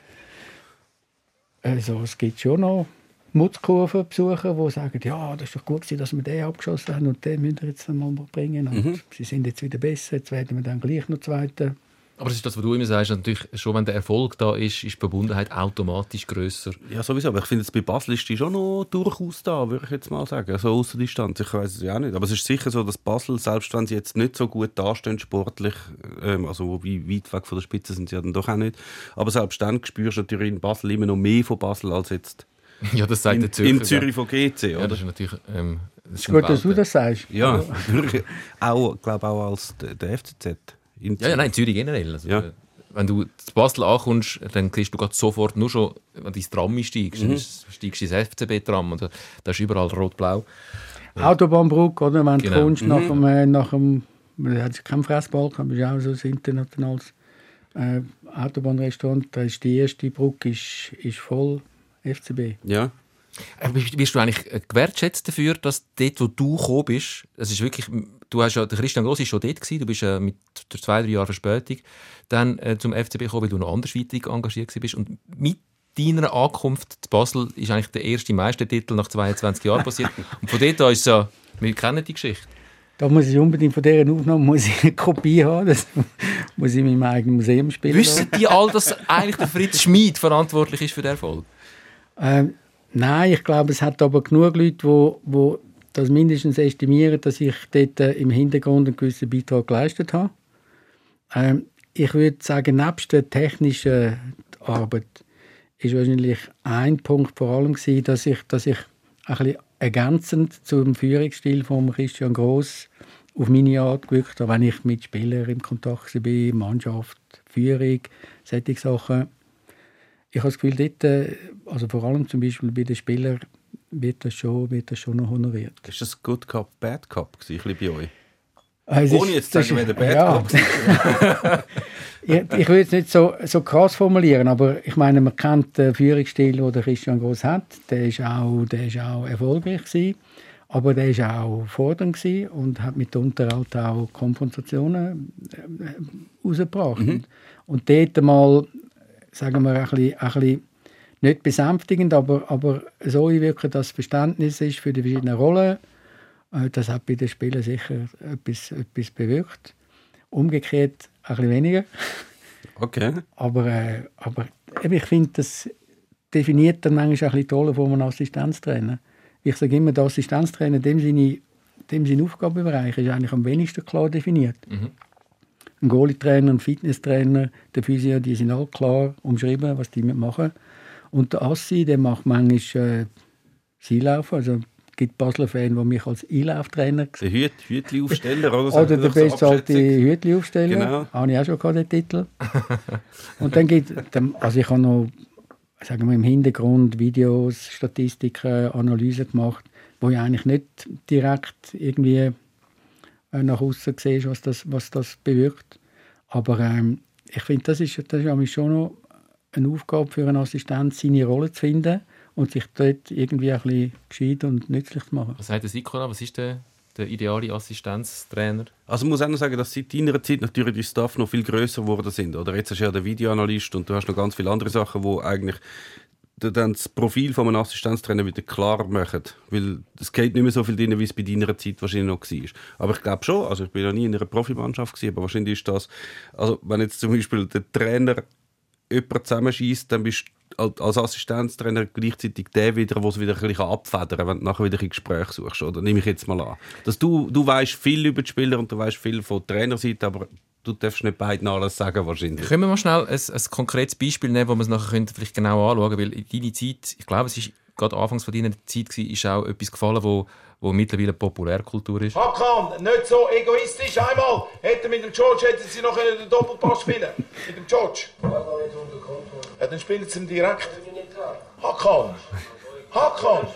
Also es gibt schon noch Mutzkurvenbesucher, die sagen, ja, das ist doch gut gewesen, dass wir den abgeschossen haben und den müssen wir jetzt mal bringen. Und Mhm. sie sind jetzt wieder besser, jetzt werden wir dann gleich noch Zweiter. Aber das ist das, was du immer sagst. Natürlich, schon wenn der Erfolg da ist, ist die Verbundenheit automatisch grösser. Ja, sowieso. Aber ich finde, jetzt bei Basel ist die schon noch durchaus da, würde ich jetzt mal sagen. So außer Distanz. Ich weiß es ja auch nicht. Aber es ist sicher so, dass Basel, selbst wenn sie jetzt nicht so gut dastehen sportlich, ähm, also wobei weit weg von der Spitze sind sie ja dann doch auch nicht, aber selbst dann spürst du natürlich in Basel immer noch mehr von Basel als jetzt Ja, das sagt in, der Zürcher. in Zürich von GC, Ja, oder? das ist natürlich... Ähm, das Ist gut, dass du das sagst. Ja, wirklich. auch, glaube auch als der, der FCZ. In Ja, ja, nein, in Zürich generell. Also, Ja. äh, Wenn du zu Basel ankommst, dann kriegst du grad sofort nur schon, wenn du ins Tram einsteigst, Mhm. dann steigst du ins FCB-Tram und da, da ist überall rot-blau. Autobahnbrücke, oder? Wenn Genau. du kommst Mhm. nach dem, äh, nach dem man hat keinen Fressbalken, aber es ist auch so ein internationales äh, Autobahnrestaurant. Da ist die erste Brücke ist, ist voll FCB. Ja. Äh, Bist du eigentlich äh, gewertschätzt dafür, dass dort, wo du gekommen bist, das ist wirklich, du hast ja, der Christian Gross ist schon dort gewesen, du bist äh, mit zwei, drei Jahren Verspätung dann äh, zum FCB gekommen, weil du noch andersweitig engagiert bist und mit deiner Ankunft zu Basel ist eigentlich der erste Meistertitel nach 22 Jahren passiert und von dort an ist es ja, wir kennen die Geschichte. Da muss ich unbedingt von dieser Aufnahme muss ich eine Kopie haben. Das muss ich in meinem eigenen Museum spielen. Wissen die all, dass eigentlich der Fritz Schmid verantwortlich ist für den Erfolg? Ähm, nein, ich glaube, es hat aber genug Leute, wo, wo das mindestens estimieren, dass ich dort äh, im Hintergrund einen gewissen Beitrag geleistet habe. Ähm, ich würde sagen, nebst der technischen Arbeit ist wahrscheinlich ein Punkt vor allem gewesen, dass ich, dass ich ein bisschen ergänzend zum Führungsstil von Christian Gross auf meine Art gewirkt habe, wenn ich mit Spielern im Kontakt war, Mannschaft, Führung, solche Sachen. Ich habe das Gefühl, dort, äh, also vor allem zum Beispiel bei den Spielern, wird das schon, wird das schon noch honoriert. Ist das Good Cup, Bad Cup gewesen, ein bisschen bei euch? Also Ohne jetzt zu sagen, wer der Bad ja. Cup ich, ich will es nicht so, so krass formulieren, aber ich meine, man kennt den Führungsstil, den der Christian Gross hat. Der ist auch, der ist auch erfolgreich gewesen, aber der ist auch fordernd gewesen und hat mitunter halt auch Konfrontationen äh, rausgebracht. Und, und dort mal, sagen wir, ein bisschen, ein bisschen nicht besänftigend, aber, aber so einwirken, dass Verständnis ist für die verschiedenen Rollen. Äh, Das hat bei den Spielern sicher etwas, etwas bewirkt. Umgekehrt ein bisschen weniger. Okay. Aber, äh, aber ich finde, das definiert dann manchmal auch ein bisschen die Rolle von einem Assistenztrainer. Ich sage immer, der Assistenztrainer, dem seine, dem sein Aufgabenbereich ist eigentlich am wenigsten klar definiert. Ein Goalie-Trainer, ein Fitnesstrainer, der Physio, die sind alle klar umschrieben, was die machen. Und der Assi, der macht manchmal äh, das Einlaufen. Also es gibt Basler Fan, die mich als Einlauftrainer Der Hüt, Hütli-Aufsteller oder so. oder der so Abschätzung. Hütli-Aufsteller. Genau. Habe ich auch schon gehabt, den Titel. Und dann gibt also ich habe noch, sagen wir, im Hintergrund Videos, Statistiken, Analysen gemacht, wo ich eigentlich nicht direkt irgendwie nach außen sehe, was das, was das bewirkt. Aber ähm, ich finde, das ist, das ist schon noch eine Aufgabe für einen Assistent, seine Rolle zu finden und sich dort irgendwie ein bisschen gescheit und nützlich zu machen. Was sagt der Sikona? Was ist der, der ideale Assistenztrainer? Also ich muss auch noch sagen, dass seit deiner Zeit natürlich die Staff noch viel größer geworden sind. Oder jetzt hast du ja den Videoanalyst und du hast noch ganz viele andere Sachen, wo eigentlich dann das Profil von einem Assistenztrainer wieder klarer machen. Weil es geht nicht mehr so viel drin, wie es bei deiner Zeit wahrscheinlich noch war. Aber ich glaube schon, also ich bin noch nie in einer Profimannschaft gewesen, aber wahrscheinlich ist das, also wenn jetzt zum Beispiel der Trainer jemanden zusammenschießt, dann bist du als- als Assistenztrainer gleichzeitig der wieder, der es wieder ein bisschen abfedern kann, wenn du nachher wieder ein Gespräch suchst. Oder nehme ich jetzt mal an. Dass du, du weißt viel über die Spieler und du weißt viel von der Trainerseite, aber du darfst nicht beiden alles sagen wahrscheinlich. Können wir mal schnell ein, ein konkretes Beispiel nehmen, wo wir es nachher können vielleicht genau anschauen? Weil in deine Zeit, ich glaube, es ist gerade anfangs von deiner Zeit gewesen, ist auch etwas gefallen, wo, wo mittlerweile Populärkultur ist. Hakan, nicht so egoistisch. Einmal hätte mit dem George hätten sie noch einen Doppelpass spielen Mit dem George. Ja, dann spielen sie ihn direkt. Hakan. Hakan.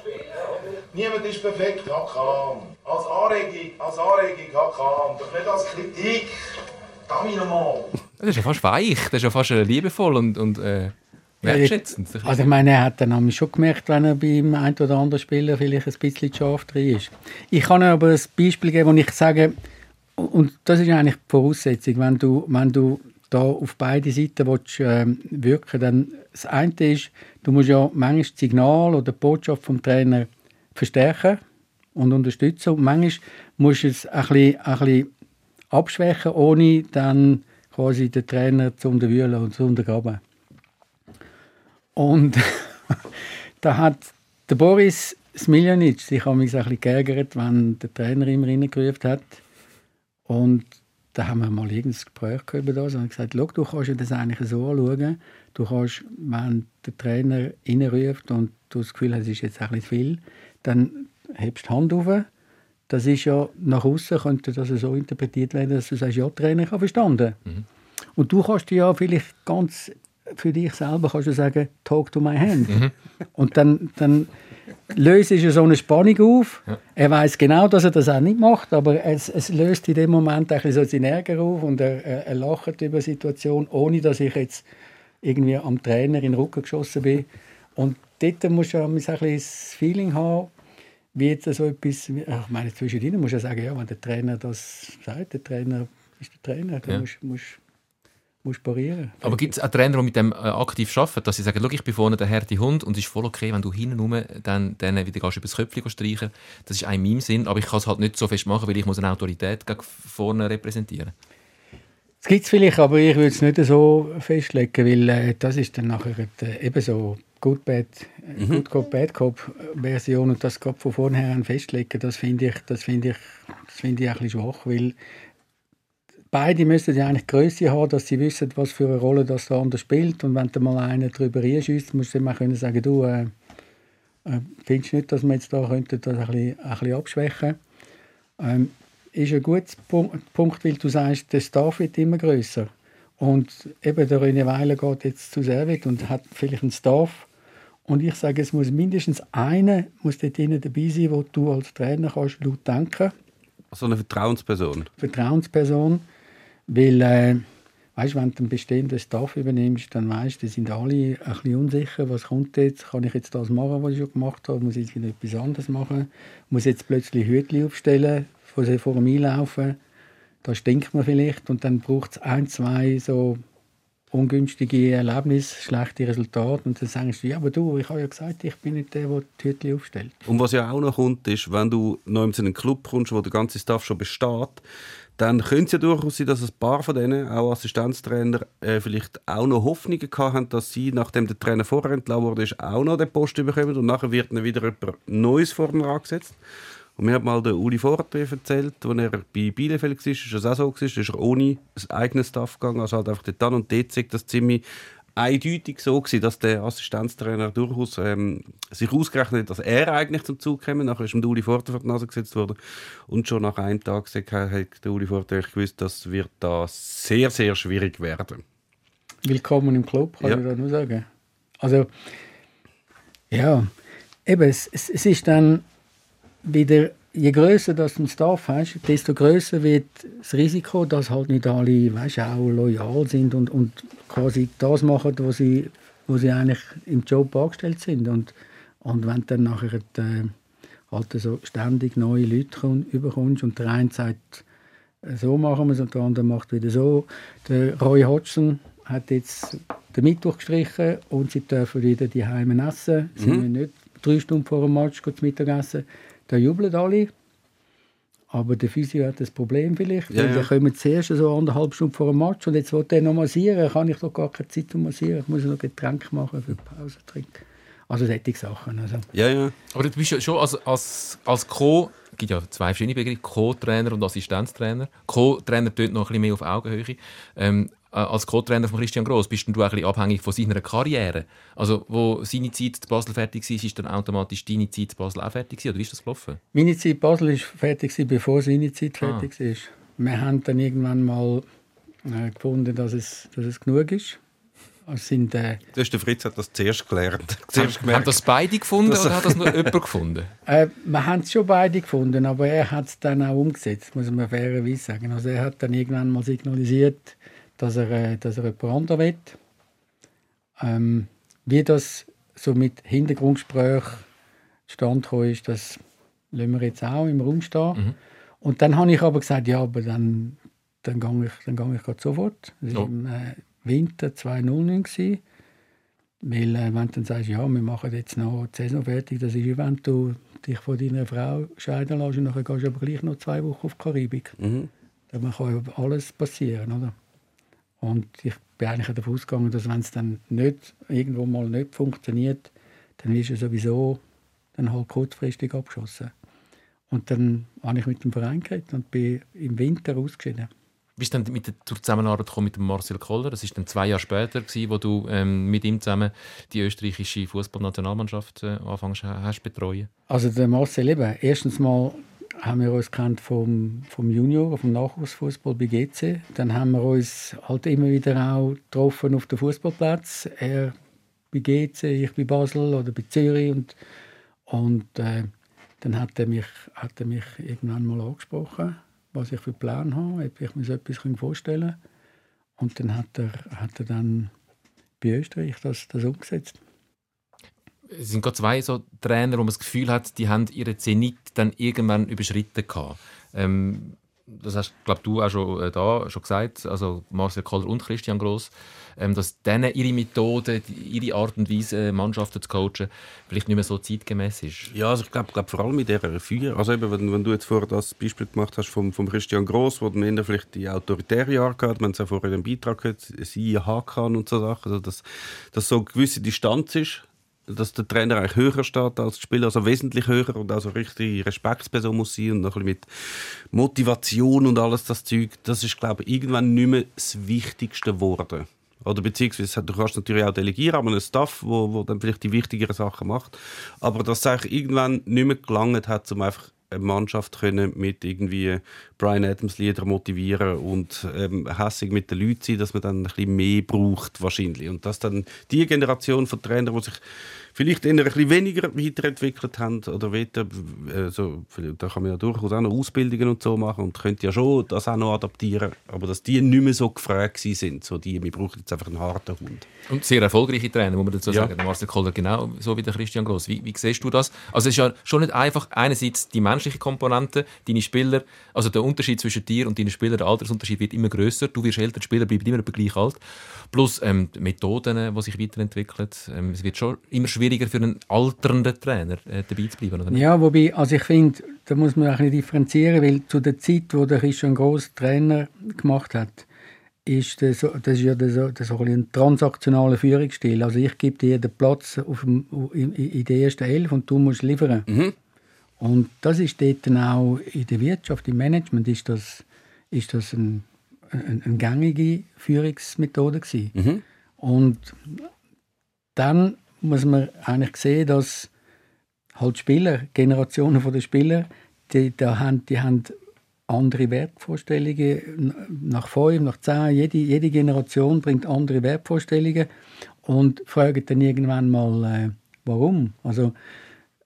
Niemand ist perfekt. Hakan. Als Anregung, als Anregung, Hakan. Doch nicht als Kritik. Das ist ja fast weich, das ist ja fast äh, liebevoll und, und äh, wertschätzend. Also ich meine, er hat dann nämlich schon gemerkt, wenn er beim einen oder anderen Spieler vielleicht ein bisschen scharf drin ist. Ich kann ihm aber ein Beispiel geben, wo ich sage, und das ist eigentlich die Voraussetzung, wenn du, wenn du da auf beide Seiten willst, ähm, wirken dann das eine ist, du musst ja manchmal das Signal oder die Botschaft vom Trainer verstärken und unterstützen und manchmal musst du es ein bisschen, ein bisschen abschwächen, ohne dann quasi den Trainer zu unterwühlen und zu untergraben. Und da hat der Boris Smiljanic sich an mich ein bisschen geärgert, wenn der Trainer immer reingerufen hat. Und da haben wir mal irgendein Gespräch über das und haben gesagt, Schau, du kannst ja das eigentlich so anschauen. Du kannst, wenn der Trainer reinruft und du das Gefühl hast, es ist jetzt ein bisschen viel, dann hebst du die Hand auf. Das ist ja, nach außen könnte das so interpretiert werden, dass du sagst, ja, Trainer, ich habe verstanden. Und du kannst ja vielleicht ganz für dich selber kannst du sagen, talk to my hand. Und dann, dann löst es ja so eine Spannung auf. Er weiß genau, dass er das auch nicht macht, aber es, es löst in dem Moment ein bisschen so seinen Ärger auf und er, er, er lacht über die Situation, ohne dass ich jetzt irgendwie am Trainer in den Rücken geschossen bin. Und dort musst du ja ein bisschen das Feeling haben, wie jetzt so etwas, ich meine, zwischendrin musst du ja sagen, ja, wenn der Trainer das sagt, der Trainer ist der Trainer, dann Ja. musst, musst parieren. Aber gibt es auch Trainer, die mit dem äh, aktiv arbeiten, dass sie sagen, «Schau, ich bin vorne der harte Hund und es ist voll okay, wenn du hinten rum dann, dann wieder gehst, übers Köpfchen streichen Das ist auch in meinem Sinn, aber ich kann es halt nicht so fest machen, weil ich muss eine Autorität vorne repräsentieren Das gibt es vielleicht, aber ich würde es nicht so festlegen, weil äh, das ist dann nachher äh, eben so Good Bad, Mhm. Good Cop, Bad Cop Version und das gerade von vornherein festlegen, das finde ich, das finde ich, das finde ich ein bisschen schwach, weil beide müssen ja eigentlich Größe haben, dass sie wissen, was für eine Rolle das der andere spielt. Und wenn da mal einer drüber reinschießt, musst du immer können sagen, du, äh, äh, findest nicht, dass wir jetzt da könnten das ein bisschen, ein bisschen abschwächen? Ähm, ist ein guter Punkt, Punkt, weil du sagst, der Staff wird immer größer und eben der René Weiler geht jetzt zu Servet und hat vielleicht einen Staff und ich sage, es muss mindestens einer muss dort dabei sein, wo du als Trainer kannst laut denken. So eine Vertrauensperson. Vertrauensperson, weil äh, weißt, wenn du einen bestehenden Staff übernimmst, dann weißt, die sind alle ein bisschen unsicher, was kommt jetzt, kann ich jetzt das machen, was ich schon gemacht habe, muss ich jetzt wieder etwas anderes machen, muss jetzt plötzlich Hütli aufstellen, vor vor dem Einlaufen, da stinkt man vielleicht. Und dann braucht es ein, zwei so ungünstige Erlebnisse, schlechte Resultate und dann sagst du, ja, aber du, ich habe ja gesagt, ich bin nicht der, der die Hütli aufstellt. Und was ja auch noch kommt, ist, wenn du noch in einen Club kommst, wo der ganze Staff schon besteht, dann könnte es ja durchaus sein, dass ein paar von denen, auch Assistenztrainer, äh, vielleicht auch noch Hoffnungen haben, dass sie, nachdem der Trainer vorher entlassen wurde, auch noch den Post bekommen und nachher wird ihnen wieder jemand Neues vor den Rang gesetzt. Und mir hat mal der Uli Vortref erzählt, als er bei Bielefeld war, ist das auch so, gewesen, ist er ohne eigenes Staff gegangen, also halt einfach dort an und dort sagt das ziemlich eindeutig so gewesen, dass der Assistenztrainer durchaus ähm, sich ausgerechnet hat, dass er eigentlich zum Zug käme. Nachher ist ihm der Uli Forte vor die Nase gesetzt worden und schon nach einem Tag gesagt, hat der Uli Forte gewusst, das wird da sehr, sehr schwierig werden. Willkommen im Club, kann Ja. ich da nur sagen. Also, ja, eben, es, es, es ist dann wieder, je größer das du einen Staff hast, desto größer wird das Risiko, dass halt nicht alle, weißt, auch loyal sind und, und quasi das machen, wo sie, wo sie eigentlich im Job angestellt sind. Und, und wenn dann nachher äh, halt so ständig neue Leute komm- überkommst und der eine sagt, so machen wir es und der andere macht wieder so. Der Roy Hodgson hat jetzt den Mittwoch gestrichen und sie dürfen wieder die Heime essen. Sie müssen nicht drei Stunden vor dem Match Mittag essen. Da jubeln alle. Aber der Physio hat das Problem vielleicht. Ja, weil ja. Kommt zuerst so anderthalb Stunden vor dem Match und jetzt will der noch massieren. Kann ich doch gar keine Zeit zum Massieren. Ich muss noch Getränke machen für die Pause trinken. Also solche Sachen. Also. Ja, ja. Aber du bist ja schon als, als, als Co. Es gibt ja zwei verschiedene Begriffe, Co-Trainer und Assistenztrainer. Co-Trainer tönt noch ein bisschen mehr auf Augenhöhe. Ähm, äh, als Co-Trainer von Christian Gross bist du auch ein bisschen abhängig von seiner Karriere. Also, wo seine Zeit zu Basel fertig war, ist dann automatisch deine Zeit zu Basel auch fertig gewesen? Oder wie ist das gelaufen? Meine Zeit Basel war fertig, gewesen, bevor seine Zeit Ah. fertig war. Wir haben dann irgendwann mal äh, gefunden, dass es, dass es genug ist. Es sind, äh, Das ist der Fritz hat das zuerst gelernt. zuerst Haben gemerkt. das beide gefunden oder hat das nur jemand gefunden? äh, wir haben es schon beide gefunden, aber er hat es dann auch umgesetzt, muss man fairerweise sagen. Also er hat dann irgendwann mal signalisiert, dass er, äh, dass er jemand anderes will. Ähm, wie das so mit Hintergrundgespräch stand ist, das lassen wir jetzt auch im Raum stehen. Und dann habe ich aber gesagt, ja, aber dann, dann gehe ich, dann gehe ich grad sofort. Das war Ja. im äh, Winter 2009. gewesen. Weil äh, wenn du dann sagst, ja, wir machen jetzt noch die Saison fertig, das ist wie wenn du dich von deiner Frau scheiden lässt und dann gehst du aber gleich noch zwei Wochen auf die Karibik. Mhm. Da kann ja alles passieren, oder? Und ich bin eigentlich davon ausgegangen, dass wenn es dann nicht, irgendwo mal nicht funktioniert, dann ist er sowieso dann halt kurzfristig abgeschossen. Und dann habe ich mit dem Verein geredet und bin im Winter ausgeschieden. Wie bist du dann mit der Zusammenarbeit mit dem Marcel Koller? Das ist dann zwei Jahre später, gewesen, wo du ähm, mit ihm zusammen die österreichische Fußballnationalmannschaft äh, anfängst hast betreuen. Also der Marcel eben, erstens mal haben wir uns kennt vom, vom Junior, vom Nachwuchsfußball bei GC. Dann haben wir uns halt immer wieder auch getroffen auf dem Fußballplatz. Er bei GC, ich bei Basel oder bei Zürich und, und äh, dann hat er, mich, hat er mich irgendwann mal angesprochen, was ich für Plan habe, ob ich mir so etwas vorstellen kann. Und dann hat er, hat er dann bei Österreich das, das umgesetzt. Es sind gerade zwei so Trainer, wo man das Gefühl hat, die haben ihre Zenit dann irgendwann überschritten gehabt. Ähm, das hast glaub, du auch schon äh, da schon gesagt, also Marcel Koller und Christian Gross, ähm, dass denen ihre Methode, ihre Art und Weise, Mannschaften zu coachen, vielleicht nicht mehr so zeitgemäß ist. Ja, also ich glaube glaub, vor allem mit dieser Feuer. Also eben, wenn, wenn du jetzt vorher das Beispiel gemacht hast vom, vom Christian Gross, wo dann vielleicht die autoritäre Art hat, man es ja vorher in dem Beitrag gehört, sie kann und so Sachen, also dass, dass so eine gewisse Distanz ist dass der Trainer eigentlich höher steht als der Spieler, also wesentlich höher und also richtig Respektsperson muss sein und noch ein bisschen mit Motivation und alles das Zeug, das ist glaube ich irgendwann nicht mehr das Wichtigste geworden. Oder beziehungsweise du kannst natürlich auch delegieren, aber einen Staff, wo dann vielleicht die wichtigeren Sachen macht. Aber dass es eigentlich irgendwann nicht mehr gelangt hat, um einfach Mannschaft können mit irgendwie Brian Adams Lieder motivieren und ähm, hässig mit den Leuten sein, dass man dann ein bisschen mehr braucht wahrscheinlich. Und dass dann die Generation von Trainern, die sich vielleicht eher ein bisschen weniger weiterentwickelt haben oder weiter, also, da kann man ja durchaus auch noch Ausbildungen und so machen und könnte ja schon das auch noch adaptieren, aber dass die nicht mehr so gefragt sind, so die, wir brauchen jetzt einfach einen harten Hund. Und sehr erfolgreiche Trainer, muss man dazu ja. sagen, Marcel Koller genau so wie der Christian Gross. Wie, wie siehst du das? Also es ist ja schon nicht einfach einerseits die menschliche Komponente, deine Spieler, also der Unterschied zwischen dir und deinen Spielern, der Altersunterschied wird immer größer, du wirst älter, die Spieler bleiben immer gleich alt, plus ähm, die Methoden, die sich weiterentwickeln, ähm, es wird schon immer schwieriger schwieriger für einen alternden Trainer äh, dabei zu bleiben, oder Ja, wobei, also ich finde, da muss man ein bisschen differenzieren, weil zu der Zeit, wo der Christian Gross Trainer gemacht hat, ist das, das ist ja das, das ein transaktionaler Führungsstil. Also ich gebe dir den Platz auf dem, in, in der ersten Elf und du musst liefern. Mhm. Und das ist dort dann auch in der Wirtschaft, im Management, ist das, ist das ein, eine, eine gängige Führungsmethode gewesen. Mhm. Und dann muss man eigentlich sehen, dass halt Spieler, Generationen von den Spielern, die, die, haben, die haben andere Wertvorstellungen nach fünf, nach zehn. Jede, jede Generation bringt andere Wertvorstellungen und fragt dann irgendwann mal, äh, warum. Also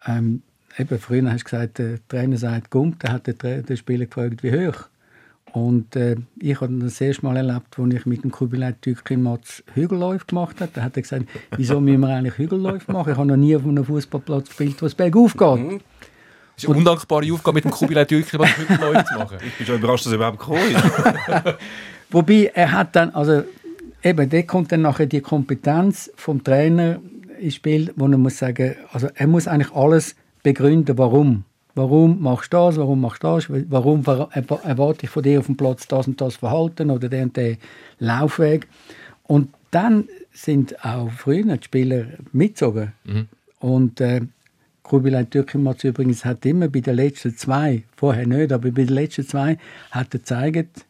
ähm, eben, früher hast du gesagt, der Trainer sagt Gump, dann hat der, der Spieler gefragt, wie hoch. Und äh, ich habe das erste Mal erlebt, als ich mit dem Kubilai Tükin Mats Hügelläufe gemacht habe. Da hat er gesagt, wieso müssen wir eigentlich Hügelläufe machen? Ich habe noch nie auf einem Fußballplatz gespielt, wo es bergauf geht. Mhm. Das ist eine undankbare Aufgabe, mit dem Kubilai Tükin Hügelläufe zu machen. Ich bin schon überrascht, dass er überhaupt gekommen ist. Wobei, er hat dann, also eben, da kommt dann nachher die Kompetenz vom Trainer ins Spiel, wo er muss sagen, also er muss eigentlich alles begründen, warum. Warum machst du das? Warum machst du das? Warum erwarte ich von dir auf dem Platz das und das Verhalten oder den und den Laufweg? Und dann sind auch früher die Spieler mitgezogen. Mhm. Und äh, Kubilay Türkimatz übrigens hat immer bei den letzten zwei, vorher nicht, aber bei den letzten zwei, hat er gezeigt,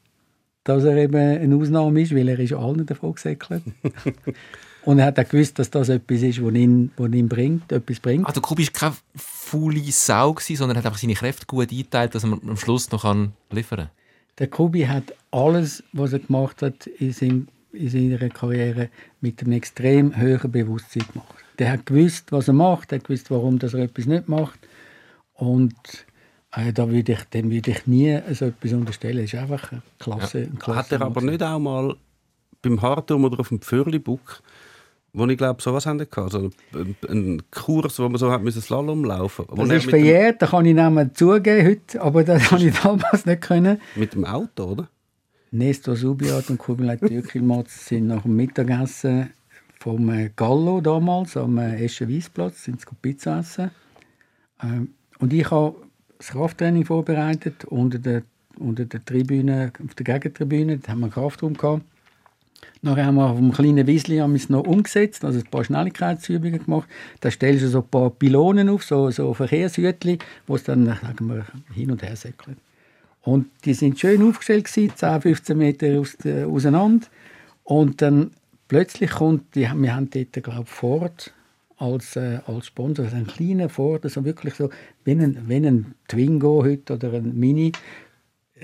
dass er eben eine Ausnahme ist, weil er ist allen davon gesäckelt. Und er hat auch gewusst, dass das etwas ist, was ihn, was ihn bringt, etwas bringt. Also Kubi war keine faule Sau, sondern hat einfach seine Kräfte gut eingeteilt, dass er am Schluss noch liefern kann. Der Kubi hat alles, was er gemacht hat in, seinem, in seiner Karriere, mit einem extrem hohen Bewusstsein gemacht. Der hat gewusst, was er macht, er hat gewusst, warum er etwas nicht macht. Und äh, da würde ich, dem würde ich nie so etwas unterstellen. Das ist einfach eine klasse, ja. eine klasse Hat er aber nicht auch mal beim Hartum oder auf dem Pförlibuck wo ich glaube, sowas haben gehabt. Also ein Kurs, wo man so hat müssen Slalom laufen Das ist verjährt, da kann ich nicht zugeben heute, aber das habe ich damals nicht können. Mit dem Auto, oder? Nestor Subiat und Kubilay Türkilmatz sind nach dem Mittagessen vom äh, Gallo damals am äh, Eschen Weisplatz sind sie Pizza essen. Ähm, und ich habe das Krafttraining vorbereitet unter der, unter der Tribüne, auf der Gegentribüne, da haben wir Kraftraum gehabt. Nachher haben wir auf einem kleinen Wiesli noch umgesetzt, also ein paar Schnelligkeitsübungen gemacht. Da stellst du so ein paar Pylonen auf, so, so Verkehrshütchen, wo es dann sagen wir, hin und her säckelt. Und die sind schön aufgestellt, gewesen, 10, 15 Meter aus, äh, auseinander. Und dann plötzlich kommt, die, wir haben dort, glaube ich, Ford als, äh, als Sponsor, also ein kleiner Ford, also wirklich so wie ein, wie ein Twingo heute oder ein Mini,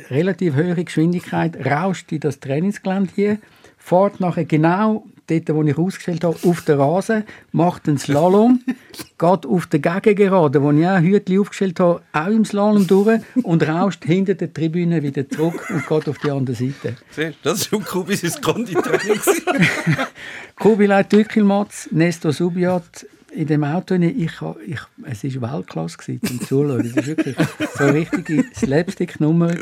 relativ hohe Geschwindigkeit, rauscht in das Trainingsgelände hier fährt nachher genau dort, wo ich ausgestellt habe, auf den Rasen, macht einen Slalom, geht auf den Gegengerade, wo ich auch Hütchen aufgestellt habe, auch im Slalom durch und rauscht hinter der Tribüne wieder zurück und geht auf die andere Seite. Das ist schon Kubis ins Konditraining. Kubilai Tükilmatz, Nestor Subiat, in dem Auto, ich, ich, es war Weltklasse zum Zuschauen. Es war wirklich so eine richtige Slapstick-Nummer.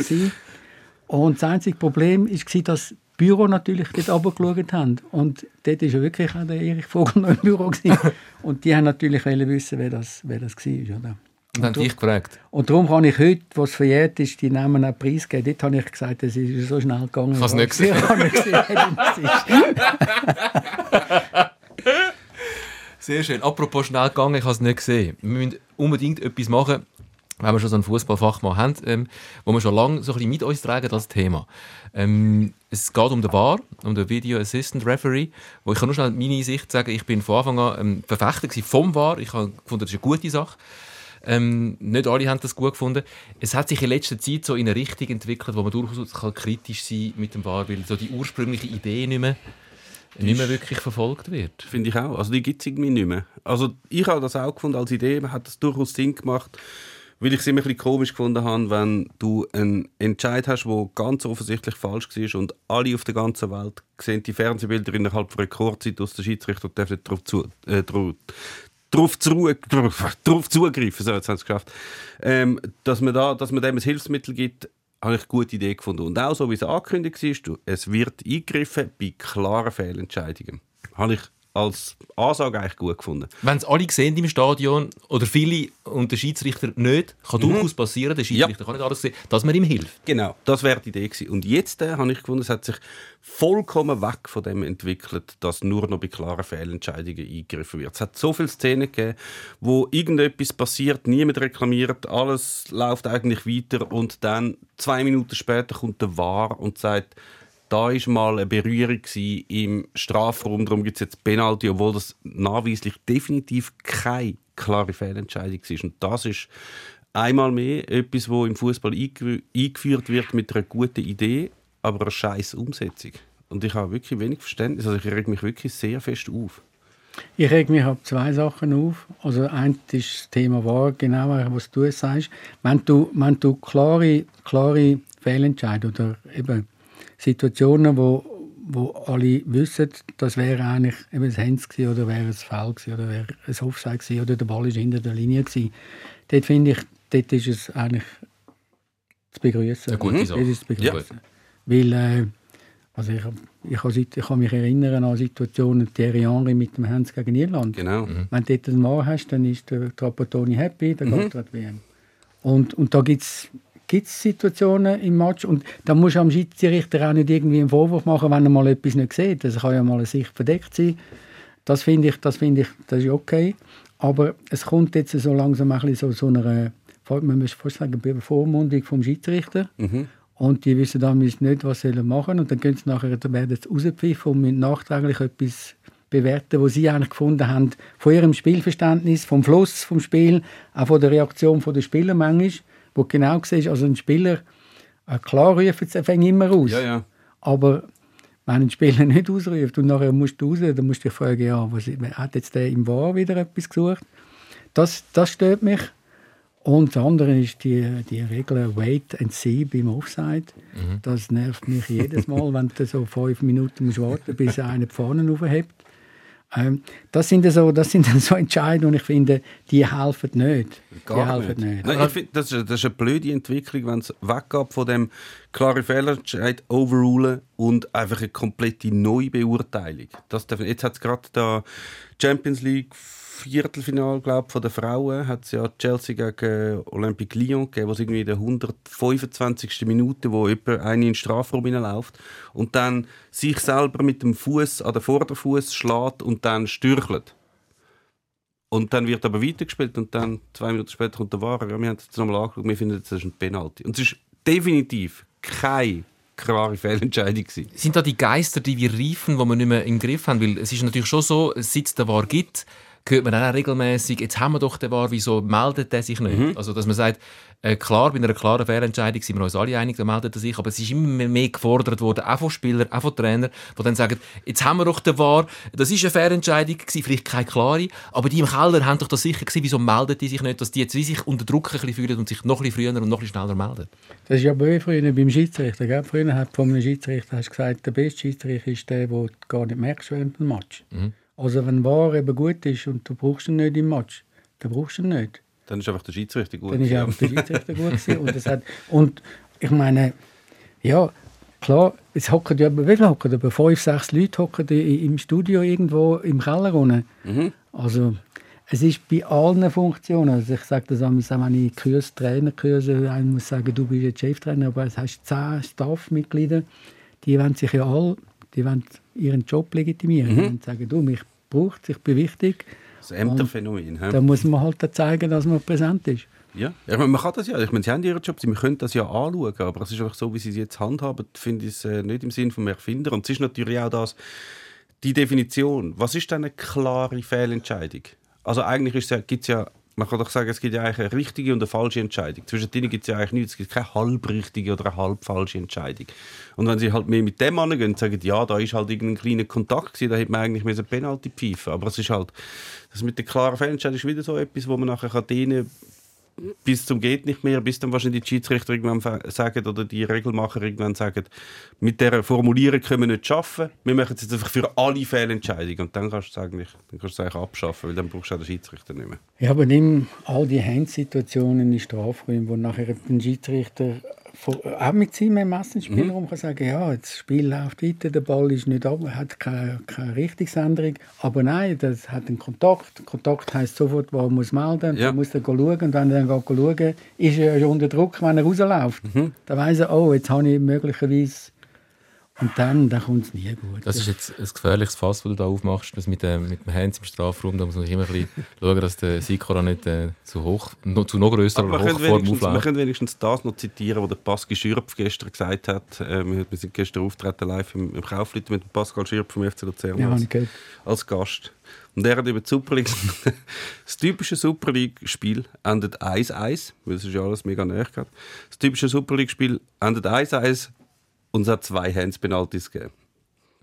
Und das einzige Problem war, dass das Büro natürlich dort runtergeschaut haben. Und dort war ja wirklich auch der Erich Vogel noch im Büro. Gewesen. Und die haben natürlich wissen, wer das, wer das war. Oder? Und haben dich gefragt. Und darum kann ich heute, was verjährt ist, die Namen auch preisgeben. Dort habe ich gesagt, es ist so schnell gegangen. Ich habe es nicht gesehen. Ich habe nicht gesehen, ist. Sehr schön. Apropos schnell gegangen, ich habe es nicht gesehen. Wir müssen unbedingt etwas machen, wenn wir schon so einen Fußballfachmann haben, ähm, wo wir schon lange so ein mit uns tragen, das Thema. Ähm, es geht um den VAR, um den Video Assistant Referee, wo ich kann nur schnell meine Sicht sagen, ich bin von Anfang an ähm, Verfechter vom VAR. Ich gefunden, das ist eine gute Sache. Ähm, nicht alle haben das gut gefunden. Es hat sich in letzter Zeit so in eine Richtung entwickelt, wo man durchaus kann kritisch sein mit dem VAR, weil so die ursprüngliche Idee nicht mehr, nicht mehr wirklich verfolgt wird. Finde ich auch. Also die gibt es irgendwie nicht mehr. Also ich habe das auch gefunden als Idee, man hat das durchaus Sinn gemacht, weil ich es immer ein bisschen komisch gefunden habe, wenn du einen Entscheid hast, der ganz offensichtlich falsch war und alle auf der ganzen Welt sehen die Fernsehbilder innerhalb von einer Kurzzeit aus der Schiedsrichter und dürfen darauf zu, äh, darauf, zu, darauf zugreifen. So, jetzt haben sie es geschafft. Ähm, dass, man da, dass man dem ein Hilfsmittel gibt, habe ich eine gute Idee gefunden. Und auch so, wie es angekündigt du, es wird eingegriffen bei klaren Fehlentscheidungen. Habe ich als Ansage eigentlich gut gefunden. Wenn es alle sehen im Stadion oder viele und der Schiedsrichter nicht, kann durchaus passieren, der Schiedsrichter kann nicht alles sehen, dass man ihm hilft. Genau, das wäre die Idee gewesen. Und jetzt äh, habe ich gefunden, es hat sich vollkommen weg von dem entwickelt, dass nur noch bei klaren Fehlentscheidungen eingegriffen wird. Es hat so viele Szenen gegeben, wo irgendetwas passiert, niemand reklamiert, alles läuft eigentlich weiter und dann zwei Minuten später kommt der Wahr und sagt, da war mal eine Berührung im Strafraum, darum gibt es jetzt Penalty, obwohl das nachweislich definitiv keine klare Fehlentscheidung war. Und das ist einmal mehr etwas, wo im Fußball eingeführt wird mit einer guten Idee, aber einer scheiß Umsetzung. Und ich habe wirklich wenig Verständnis, also ich reg mich wirklich sehr fest auf. Ich reg mich auf zwei Sachen auf. Also eins ist das Thema wahr, genau was du sagst. Wenn du, wenn du klare, klare Fehlentscheidungen oder eben Situationen, wo, wo alle wissen, das wäre eigentlich eben ein Hands oder wäre ein Foul gewesen, oder wäre ein Offside gewesen, oder der Ball ist hinter der Linie gewesen. Dort finde ich, dort ist es eigentlich zu begrüßen. Gute Sache. Das ist zu begrüßen. Weil, äh, also ich, ich, kann, ich kann mich erinnern an Situationen, Thierry Henry mit dem Hands gegen Irland. Genau. Mhm. Wenn du dort einen Mann hast, dann ist der Trapattoni happy, dann mhm. geht er an die WM. Und, und da gibt es gibt es Situationen im Match und da muss am Schiedsrichter auch nicht irgendwie einen Vorwurf machen, wenn er mal etwas nicht sieht. Das kann ja mal eine Sicht verdeckt sein. Das finde ich, das finde ich, das ist okay. Aber es kommt jetzt so langsam ein bisschen so, so eine, man muss fast sagen, Bevormundung vom Schiedsrichter. Mhm. Und die wissen damals nicht, was sie machen Und dann gehen sie nachher, dann werden sie rausgepfiffen und müssen nachträglich etwas bewerten, was sie eigentlich gefunden haben, von ihrem Spielverständnis, vom Fluss vom Spiel, auch von der Reaktion der Spieler manchmal wo du genau siehst, also ein Spieler, äh, klar ruft es immer aus. Ja, ja. Aber wenn ein Spieler nicht ausruft und nachher musst du raus, dann musst du dich fragen, ja, was, hat jetzt der im War wieder etwas gesucht? Das, das stört mich. Und das andere ist die, die Regel Wait and See beim Offside. Mhm. Das nervt mich jedes Mal, wenn du so fünf Minuten musst warten bis einer die Fahne aufhebt. Ähm, das, sind so, das sind so Entscheidungen, und ich finde, die helfen nicht. Gar die helfen nicht. nicht. Nein, ich find, das, ist, das ist eine blöde Entwicklung, wenn es weggeht von dem klaren Fehlentscheid overrulen und einfach eine komplette Neubeurteilung. Das darf, jetzt hat es gerade der Champions League Viertelfinale glaub, von den Frauen hat es ja Chelsea gegen Olympique Lyon gegeben, wo es irgendwie in der 125. Minute, wo jemand eine in den Strafraum läuft und dann sich selber mit dem Fuß an den Vorderfuß schlägt und dann stürchelt. Und dann wird aber weitergespielt und dann zwei Minuten später kommt der Wahrer. Ja, wir haben es nochmal angeschaut, wir finden, das ist ein Penalty. Und es ist definitiv keine klare Fehlentscheidung gewesen. Sind da die Geister, die wir riefen, die wir nicht mehr im Griff haben? Weil es ist natürlich schon so, seit es der War gibt, hört man auch regelmäßig, jetzt haben wir doch den War, wieso meldet er sich nicht? Mhm. Also, dass man sagt, äh, klar, bei einer klaren Fehlentscheidung sind wir uns alle einig, dann meldet er sich, aber es ist immer mehr gefordert worden, auch von Spielern, auch von Trainern, die dann sagen, jetzt haben wir doch den War, das ist eine Fehlentscheidung gewesen, vielleicht keine klare, aber die im Keller haben doch das sicher gesehen, wieso melden die sich nicht, dass die jetzt wie sich unter Druck ein bisschen fühlen und sich noch ein bisschen früher und noch ein bisschen schneller melden? Das ist ja bei früher beim Schiedsrichter. Gell? Früher hat von einem Schiedsrichter hast gesagt, der beste Schiedsrichter ist der, du gar nicht merkst während dem Match. Mhm. Also wenn War eben gut ist und du brauchst ihn nicht im Match, dann brauchst du ihn nicht. Dann ist einfach der Schiedsrichter gut. Dann ist einfach der Schiedsrichter gut gewesen. Und, das hat, und ich meine, Ja, klar, es hocken ja, wie viele hocken? Etwa fünf, sechs Leute hocken im Studio irgendwo im Keller unten. Also, es ist bei allen Funktionen, also ich sage das auch wenn ich Kurs, Trainerkurse, einer muss sagen, du bist jetzt Cheftrainer, aber es hast zehn Staffmitglieder, die wollen sich ja alle, die wollen ihren Job legitimieren und sagen, du, mich braucht ich bin wichtig. Das Ämterphänomen. hä? Da muss man halt zeigen, dass man präsent ist. Ja, ich meine, man kann das ja. Ich meine, sie haben ihren Job, sie können das ja anschauen, aber es ist einfach so, wie sie es jetzt handhaben, finde ich es äh, nicht im Sinn vom Erfinder. Und es ist natürlich auch das, die Definition. Was ist denn eine klare Fehlentscheidung? Also eigentlich es ja, gibt's ja, man kann doch sagen, es gibt ja eigentlich eine richtige und eine falsche Entscheidung. Zwischen denen gibt es ja eigentlich nichts. Es gibt keine halbrichtige oder eine halb falsche Entscheidung. Und wenn sie halt mehr mit dem angehen und sagen, ja, da ist halt irgendein kleiner Kontakt gewesen, da hätte man eigentlich müssen Penalty pfeifen Aber es ist halt, das mit der klaren Fehlentscheidung ist wieder so etwas, wo man nachher kann denen bis zum geht nicht mehr, bis dann wahrscheinlich die Schiedsrichter irgendwann sagen oder die Regelmacher irgendwann sagen, mit der Formulierung können wir nicht schaffen. Wir machen es jetzt einfach für alle Fehlentscheidungen und dann kannst du es eigentlich, dann kannst du eigentlich abschaffen, weil dann brauchst du auch den Schiedsrichter nicht mehr. Ja, aber nimm all die Handsituationen in Strafräumen, wo nachher ein Schiedsrichter auch mit seinem Ermessensspielraum kann sagen, ja, das Spiel läuft weiter, der Ball ist nicht ab, hat keine, keine Richtungsänderung. Aber nein, das hat einen Kontakt. Kontakt heisst sofort, wo er muss melden, Ja. muss er schauen und wenn er dann schauen, ist er ja unter Druck, wenn er rausläuft. Dann weiss er, oh, jetzt habe ich möglicherweise... Und dann, dann kommt es nie gut. Das ist jetzt ein gefährliches Fass, das du da aufmachst. Das mit, dem, mit dem Hands im Strafraum, da muss man immer ein bisschen schauen, dass der Sikora nicht äh, zu hoch, no, zu noch man könnte, Hochform aufläuft. könnte wenigstens das noch zitieren, was der Pascal Schürpf gestern gesagt hat. Äh, wir wir sind gestern auftreten live im, im Kaufleuten mit dem Pascal Schürpf vom FC Luzern Ja, als, als Gast. Und er hat über die Super League das typische Super League-Spiel endet 1-1, weil es ist ja alles mega näher gehabt. Das typische Super League-Spiel endet 1-1 und es hat zwei Hands-Penalties gegeben.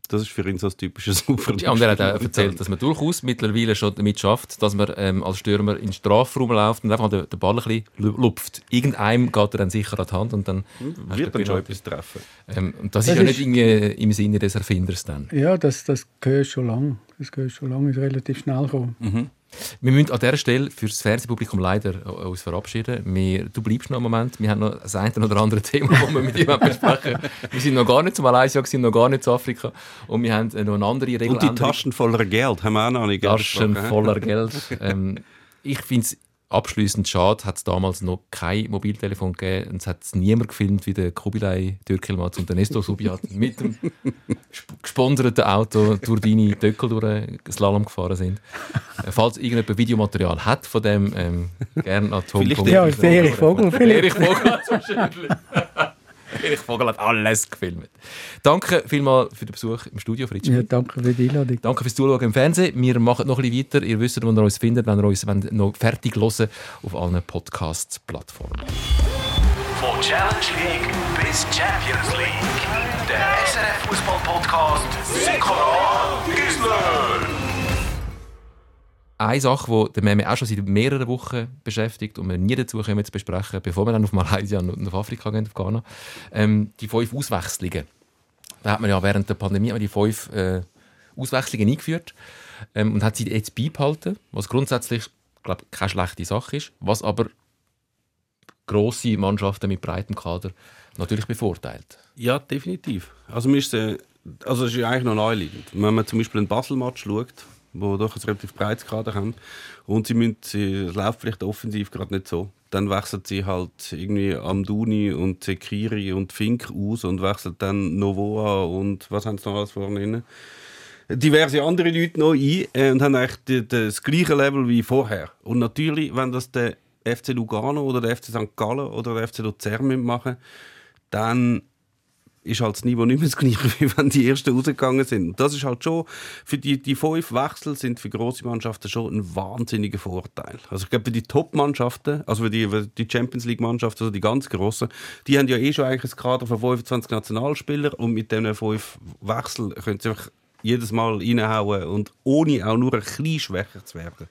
Das ist für ihn so das typische Super Ja, und er hat auch erzählt, dass man durchaus mittlerweile schon damit schafft, dass man ähm, als Stürmer in den Strafraum läuft und einfach den, den Ball ein bisschen lu- lupft. Irgendeinem geht er dann sicher an die Hand und dann du wird dann schon etwas treffen. ähm, und das, Das ist ja ist- nicht irgendwie im Sinne des Erfinders dann. Ja, das, das gehört schon lange. Das gehört schon lange, ist relativ schnell gekommen. Wir müssen an dieser Stelle für das Fernsehpublikum leider uns verabschieden. Wir, du bleibst noch einen Moment. Wir haben noch das eine oder andere Thema, das wir mit ihm besprechen. Wir sind noch gar nicht zu Malaysia, gewesen, noch gar nicht zu Afrika. Und wir haben äh, noch eine andere Regel. Und die Taschen voller Geld haben wir auch noch nicht Taschen voller Geld. Ähm, ich finde es abschließend schade, hat es damals noch kein Mobiltelefon gegeben und es hat niemand gefilmt, wie der Kubilay Türkelmatz und der Nestor Subiat mit dem sp- gesponserten Auto durch deine Döckel durch den Slalom gefahren sind. Äh, Falls irgendjemand Videomaterial hat von dem, ähm, gerne an Tom. Vielleicht Ja, der Erich Vogel. Erich Vogel wahrscheinlich. Erich Vogel hat alles gefilmt. Danke vielmals für den Besuch im Studio, Fritz. Ja, danke für die Einladung. Danke fürs Zuschauen im Fernsehen. Wir machen noch ein bisschen weiter. Ihr wisst, wo ihr uns findet, wenn ihr uns wenn ihr noch fertig hören auf allen Podcast-Plattformen. Von Challenge League bis Champions League. Der SRF Fußball Podcast Sikora Eine Sache, die Meme auch schon seit mehreren Wochen beschäftigt und wir nie dazu kommen zu besprechen, bevor wir dann auf Malaysia und auf Afrika gehen, auf Ghana, ähm, die fünf Auswechslungen. Da hat man ja während der Pandemie die fünf äh, Auswechslungen eingeführt ähm, und hat sie jetzt beibehalten, was grundsätzlich glaub, keine schlechte Sache ist, was aber grosse Mannschaften mit breitem Kader natürlich bevorteilt. Ja, definitiv. Also, äh, also es ist eigentlich noch naheliegend. Wenn man zum Beispiel einen Basel-Match schaut, wo doch ein relativ breites Kader haben und sie müssen, sie, läuft vielleicht offensiv gerade nicht so, dann wechselt sie halt irgendwie Amduni und Zekiri und Fink aus und wechselt dann Novoa und was haben sie noch alles vorne drin? diverse andere Leute noch ein äh, und haben eigentlich die, die, das gleiche Level wie vorher. Und natürlich, wenn das der FC Lugano oder der FC St. Gallen oder der FC Luzern machen, dann ist halt das Niveau nicht mehr das gleiche, wie wenn die ersten rausgegangen sind. Und das ist halt schon, für die, die fünf Wechsel sind für grosse Mannschaften schon ein wahnsinniger Vorteil. Also ich glaube, für die Top-Mannschaften, also für die, für die Champions League-Mannschaften, also die ganz grossen, die haben ja eh schon eigentlich ein Kader von 25 Nationalspielern und mit diesen fünf Wechseln können sie einfach jedes Mal reinhauen und ohne auch nur ein bisschen schwächer zu werden.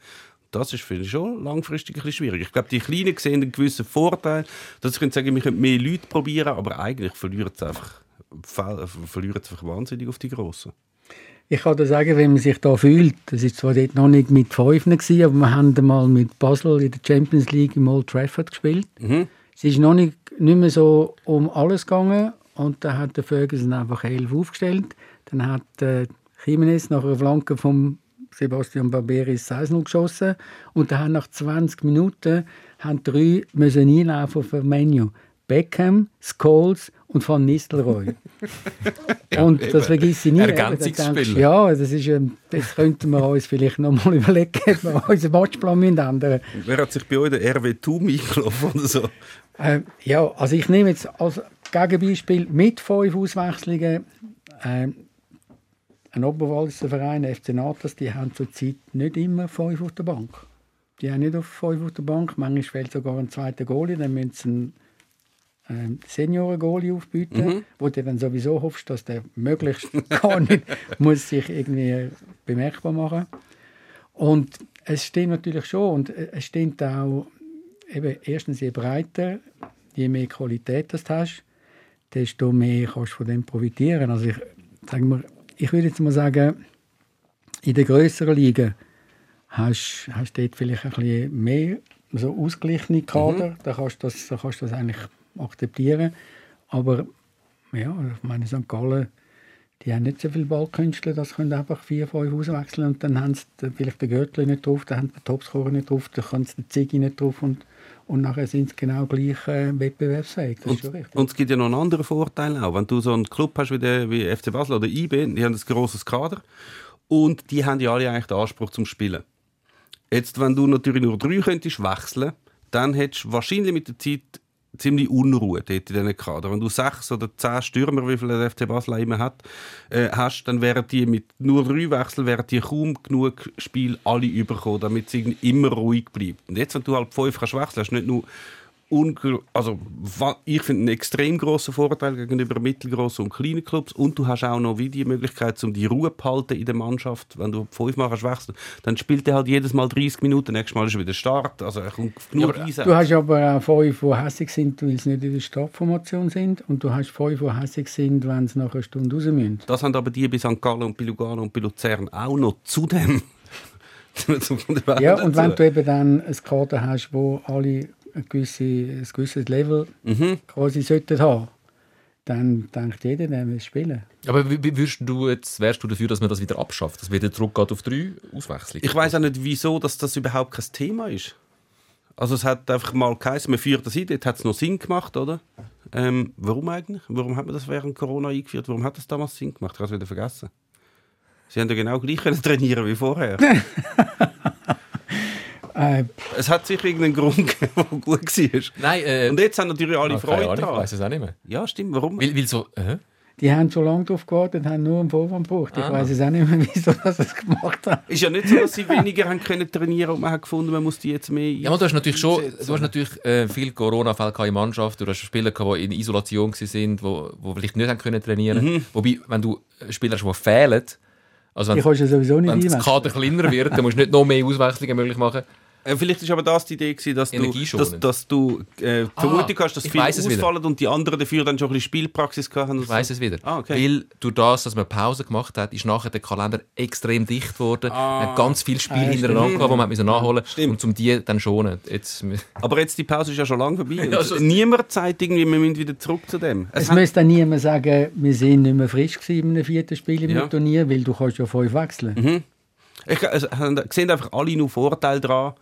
Das ist finde ich schon langfristig ein bisschen schwierig. Ich glaube, die Kleinen sehen einen gewissen Vorteil, dass sie können sagen, wir können mehr Leute probieren, aber eigentlich verlieren sie einfach, ver- verlieren sie einfach wahnsinnig auf die Grossen. Ich kann dir sagen, wenn man sich da fühlt, das ist zwar dort noch nicht mit fünf gewesen, aber wir haben mal mit Basel in der Champions League im Old Trafford gespielt. Es ist noch nicht, nicht mehr so um alles gegangen und da hat der Ferguson einfach elf aufgestellt. Dann hat äh, Jimenez nach einer Flanke vom Sebastian Barberis 6 geschossen und dann haben nach 20 Minuten haben drei müssen einlaufen auf ein Menü. Beckham, Scholes und Van Nistelrooy. und das vergisst ich nie. Ergänzungsspiel. Ja, das, ist, das könnten wir uns vielleicht noch mal überlegen, ob wir unseren Matchplan ändern. Wer hat sich bei euch der RW Tum eingelaufen oder so? Ähm, ja, also ich nehme jetzt als Gegenbeispiel mit fünf Auswechslungen ähm, ein Oberwalliser Verein, FC Natas, die haben zurzeit nicht immer fünf auf der Bank. Die haben nicht auf fünf auf der Bank. Manchmal fehlt sogar ein zweiter Goalie, dann müssen sie einen ähm, Senioren-Goalie aufbieten, mhm. wo du dann sowieso hoffst, dass der möglichst gar nicht muss sich irgendwie bemerkbar machen Und es stimmt natürlich schon und es stimmt auch, eben, erstens je breiter, je mehr Qualität du hast, desto mehr kannst du von dem profitieren. Also ich, sag mal, ich würde jetzt mal sagen, in der größeren Liga hast du dort vielleicht ein bisschen mehr so ausgeglichene Kader, mhm. da, kannst du das, da kannst du das eigentlich akzeptieren. Aber ja, ich meine, St. Gallen, die haben nicht so viele Ballkünstler, das können einfach vier, fünf auswechseln und dann haben sie vielleicht den Gürtel nicht drauf, dann haben sie den Topscorer nicht drauf, dann können sie den Ziggy nicht drauf und, und nachher sind sie genau gleich äh, wettbewerbsfähig. Das und, und, es gibt ja noch einen anderen Vorteil auch. Wenn du so einen Club hast wie, der, wie FC Basel oder IB, die haben ein grosses Kader und die haben ja alle eigentlich den Anspruch zum Spielen. Jetzt, wenn du natürlich nur drei könntest wechseln, dann hättest du wahrscheinlich mit der Zeit ziemlich Unruhe dort in diesen Kader. Wenn du sechs oder zehn Stürmer, wie viele der FC Basel immer hat, äh, hast, dann wären die mit nur drei Wechseln wären die kaum genug Spiel alle überkommen, damit es immer ruhig bleibt. Und jetzt, wenn du halt fünf kannst wechseln, hast du nicht nur also ich finde einen extrem großen Vorteil gegenüber mittelgroßen und kleinen Clubs und du hast auch noch wie die Möglichkeit, um die Ruhe zu halten in der Mannschaft. Wenn du fünf machst wechseln, dann spielt er halt jedes Mal 30 Minuten, nächstes Mal ist wieder Start. Also er kommt genug ja, Du hast aber auch fünf, die hässig sind, weil sie nicht in der Startformation sind und du hast fünf, die hässig sind, wenn sie nach einer Stunde raus müssen. Das haben aber die bei St. Gallen und bei Lugano und bei Luzern auch noch zudem. ja, und wenn du eben dann ein Kader hast, wo alle ein, gewisse, ein gewisses Level mhm. quasi sollten haben, dann denkt jeder, der will spielen. Aber würdest du jetzt, wärst du dafür, dass man das wieder abschafft, dass wieder zurückgeht auf drei Auswechslungen? Ich weiß auch nicht, wieso dass das überhaupt kein Thema ist. Also es hat einfach mal geheißen, man führt das ein, jetzt hat es noch Sinn gemacht, oder? Ähm, warum eigentlich? Warum hat man das während Corona eingeführt? Warum hat das damals Sinn gemacht? Ich habe es wieder vergessen. Sie haben ja genau gleich trainieren wie vorher. Äh, es hat sicher irgendeinen Grund gegeben, der gut war. Nein, äh, Und jetzt haben natürlich alle Freude Ahnung, daran. Ich weiß es auch nicht mehr. Ja, stimmt. Warum? Weil, weil so... Äh? Die haben schon lange darauf gewartet, haben nur einen Vorwand gebraucht. Ich ah. weiß es auch nicht mehr, wieso das es gemacht haben. Ist ja nicht so, dass sie weniger haben können trainieren und man hat gefunden, man muss die jetzt mehr. Ja, aber du hast natürlich schon, du hast natürlich äh, viele Corona-Fälle in Mannschaft. Du hast Spieler, die in Isolation waren, die, vielleicht nicht haben können trainieren. Mhm. Wobei, wenn du Spieler hast, die fehlen, also wenn, nicht wenn das Kader kleiner wird, dann musst du nicht noch mehr Auswechslungen möglich machen. Äh, vielleicht ist aber das die Idee gewesen, dass du, dass, dass du äh, ah, Vermutung hast, dass viele ausfallen und die anderen dafür dann schon ein bisschen Spielpraxis haben. Ich weiß es wieder. Ah, okay. Weil durch das, dass man Pause gemacht hat, ist nachher der Kalender extrem dicht geworden. Ah. Man hat ganz viele Spiele ah, hintereinander gehabt, die man müssen nachholen musste. Und um die dann schonen. Jetzt... Aber jetzt die Pause ist ja schon lange vorbei. ja, so niemand sagt irgendwie, wir müssen wieder zurück zu dem. Es, es müsste dann niemand sagen, wir sind nicht mehr frisch gewesen in einem vierten Spiel im ja. Turnier, weil du kannst ja fünf wechseln. Mhm. Ich, also, sehen einfach alle nur Vorteile daran,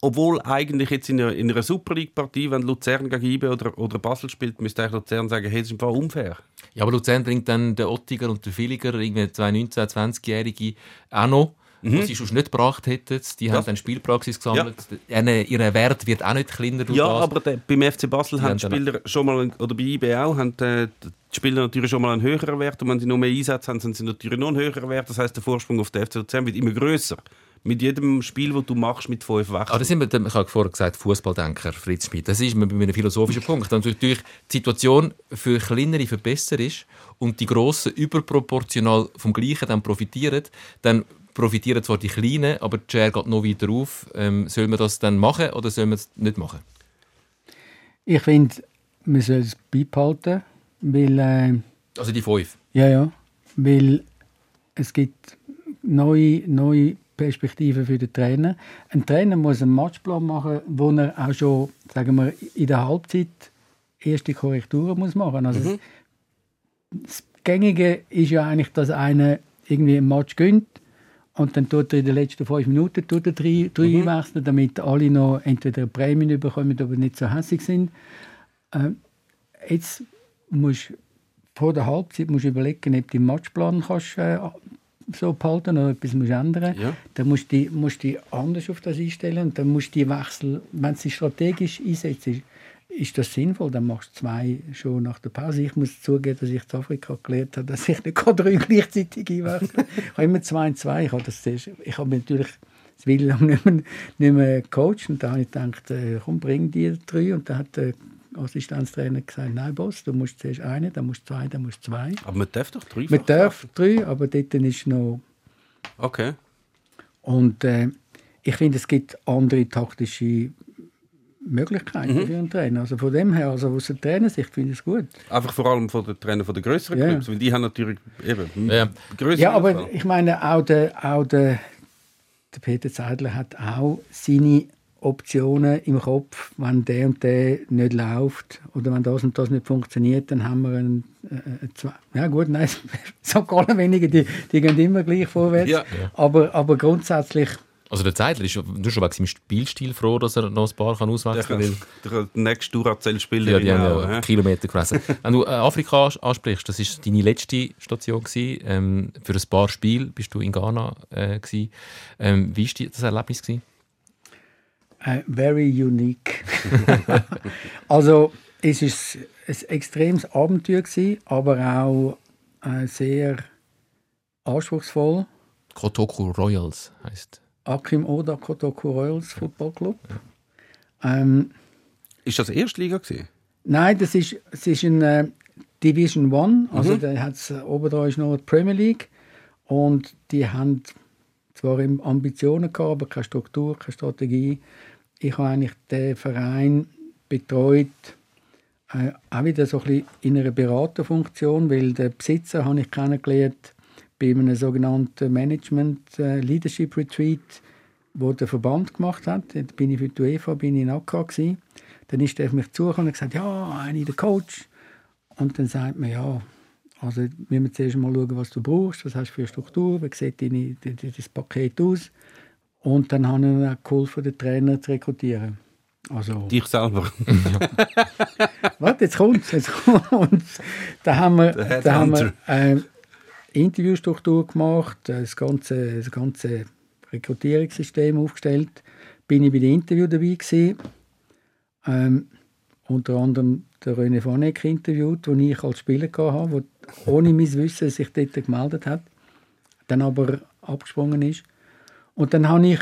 obwohl eigentlich jetzt in einer, in einer Super League-Partie, wenn Luzern gegen IBE oder, oder Basel spielt, müsste eigentlich Luzern sagen, hey, das ist im Fall unfair. Ja, aber Luzern bringt dann den Ottiger und den Villiger, irgendwie zwei 19-, 20-Jährige, auch noch. Mhm. Was sie schon nicht gebracht hätten. Die das. haben dann Spielpraxis gesammelt. Ja. Ihr Wert wird auch nicht kleiner. Ja, das. aber der, beim FC Basel die haben die Spieler schon mal, oder bei IB auch, haben äh, die Spieler natürlich schon mal einen höheren Wert. Und wenn sie noch mehr Einsatz haben, sind sie natürlich noch einen höheren Wert. Das heißt, der Vorsprung auf den FC Luzern wird immer größer mit jedem Spiel, das du machst mit fünf Wechseln. Ah, das sind wir, ich habe vorher gesagt, Fußballdenker Fritz Schmidt. Das ist bei einem philosophischen Punkt. Und natürlich die Situation für kleinere verbessert ist und die Grossen überproportional vom Gleichen dann profitieren, dann profitieren zwar die Kleinen, aber die Share geht noch weiter auf. Ähm, soll man das dann machen oder soll man es nicht machen? Ich finde, man soll es beibehalten, weil... Äh, also die fünf? Ja, ja. Weil es gibt neue, neue Perspektive für den Trainer. Ein Trainer muss einen Matchplan machen, wo er auch schon sagen wir, in der Halbzeit erste Korrekturen muss machen muss. Also mhm. das Gängige ist ja eigentlich, dass einer irgendwie ein Match gönnt und dann tut er in den letzten fünf Minuten tut er drei, drei mhm. einwechseln, damit alle noch entweder Prämien bekommen, aber nicht so hässlich sind. Äh, jetzt musst vor der Halbzeit musst du überlegen, ob du den Matchplan kannst, äh, so behalten oder etwas musst ändern Ja. Dann musst du, musst du dich anders auf das einstellen und dann musst du die Wechsel, wenn du sie strategisch einsetzt, ist, das sinnvoll, dann machst du zwei schon nach der Pause. Ich muss zugeben, dass ich in Afrika gelernt habe, dass ich nicht drei gleichzeitig einwechseln Ich habe immer zwei und zwei. Ich habe, das zuerst, ich habe natürlich das will lang nicht mehr, nicht mehr gecoacht und da habe ich gedacht, äh, komm, bring die drei und dann hat der Assistenztrainer gesagt, nein Boss, du musst zuerst eine, dann musst du zwei, dann musst du zwei. Aber man darf doch drei Man darf drei, aber dort ist noch Okay. und äh, ich finde, es gibt andere taktische Möglichkeiten für einen Trainer. Also von dem her, also aus der Trainersicht finde ich es gut. Einfach vor allem von den Trainern von den größeren Ja. Clubs, weil die haben natürlich eben Ja. größere Ja, aber Auswahl. ich meine, auch der, auch der, der Peter Zeidler hat auch seine Optionen im Kopf. Wenn der und der nicht läuft oder wenn das und das nicht funktioniert, dann haben wir einen, äh, äh, zwei. Ja gut, nein, so gar weniger, die, die gehen immer gleich vorwärts. Ja. Aber, aber grundsätzlich Also der Zeitler ist nur schon wegen seinem Spielstil froh, dass er noch ein paar kann Der auswechseln kann, kann. der kann den nächsten Duracell-Spieler Ja, die haben auch, ja? Kilometer gefressen. Wenn du äh, Afrika ans- ansprichst, das ist deine letzte Station gewesen. Ähm, für ein paar Spiele bist du in Ghana äh, gewesen. Ähm, wie war das Erlebnis gewesen? Äh, very unique. also es ist ein extremes Abenteuer gewesen, aber auch äh, sehr anspruchsvoll. Kotoku Royals heißt. Akim Oda Kotoku Royals Football Club. Ähm, Ist das Erstliga gewesen? nein, das ist, es ist ein äh, Division One, also da hat's, äh, oben da ist noch die Premier League und die haben zwar Ambitionen gehabt, aber keine Struktur, keine Strategie. Ich habe eigentlich den Verein betreut, äh, auch wieder so ein bisschen in einer Beraterfunktion, weil den Besitzer habe ich kennengelernt bei einem sogenannten Management äh, Leadership Retreat, wo der Verband gemacht hat. Da bin ich für die UEFA bin ich in Accra gewesen. Dann ist er auf mich zugekommen und gesagt, ja, ich der Coach. Und dann sagt man, ja, also müssen wir zuerst mal schauen, was du brauchst, was hast du für eine Struktur, wie sieht deine, de- de- das Paket aus. Und dann habe ich ihm auch geholfen, den Trainer zu rekrutieren. Also, Dich selber. Warte, jetzt kommt's. Jetzt kommt's. Da haben wir, da haben wir äh, Interviewstruktur gemacht, das ganze, das ganze Rekrutierungssystem aufgestellt. Bin ich bei den Interview dabei gewesen. Ähm, unter anderem der René Vanek interviewt, den ich als Spieler hatte, der ohne mein Wissen sich dort gemeldet hat, dann aber abgesprungen ist. Und dann habe ich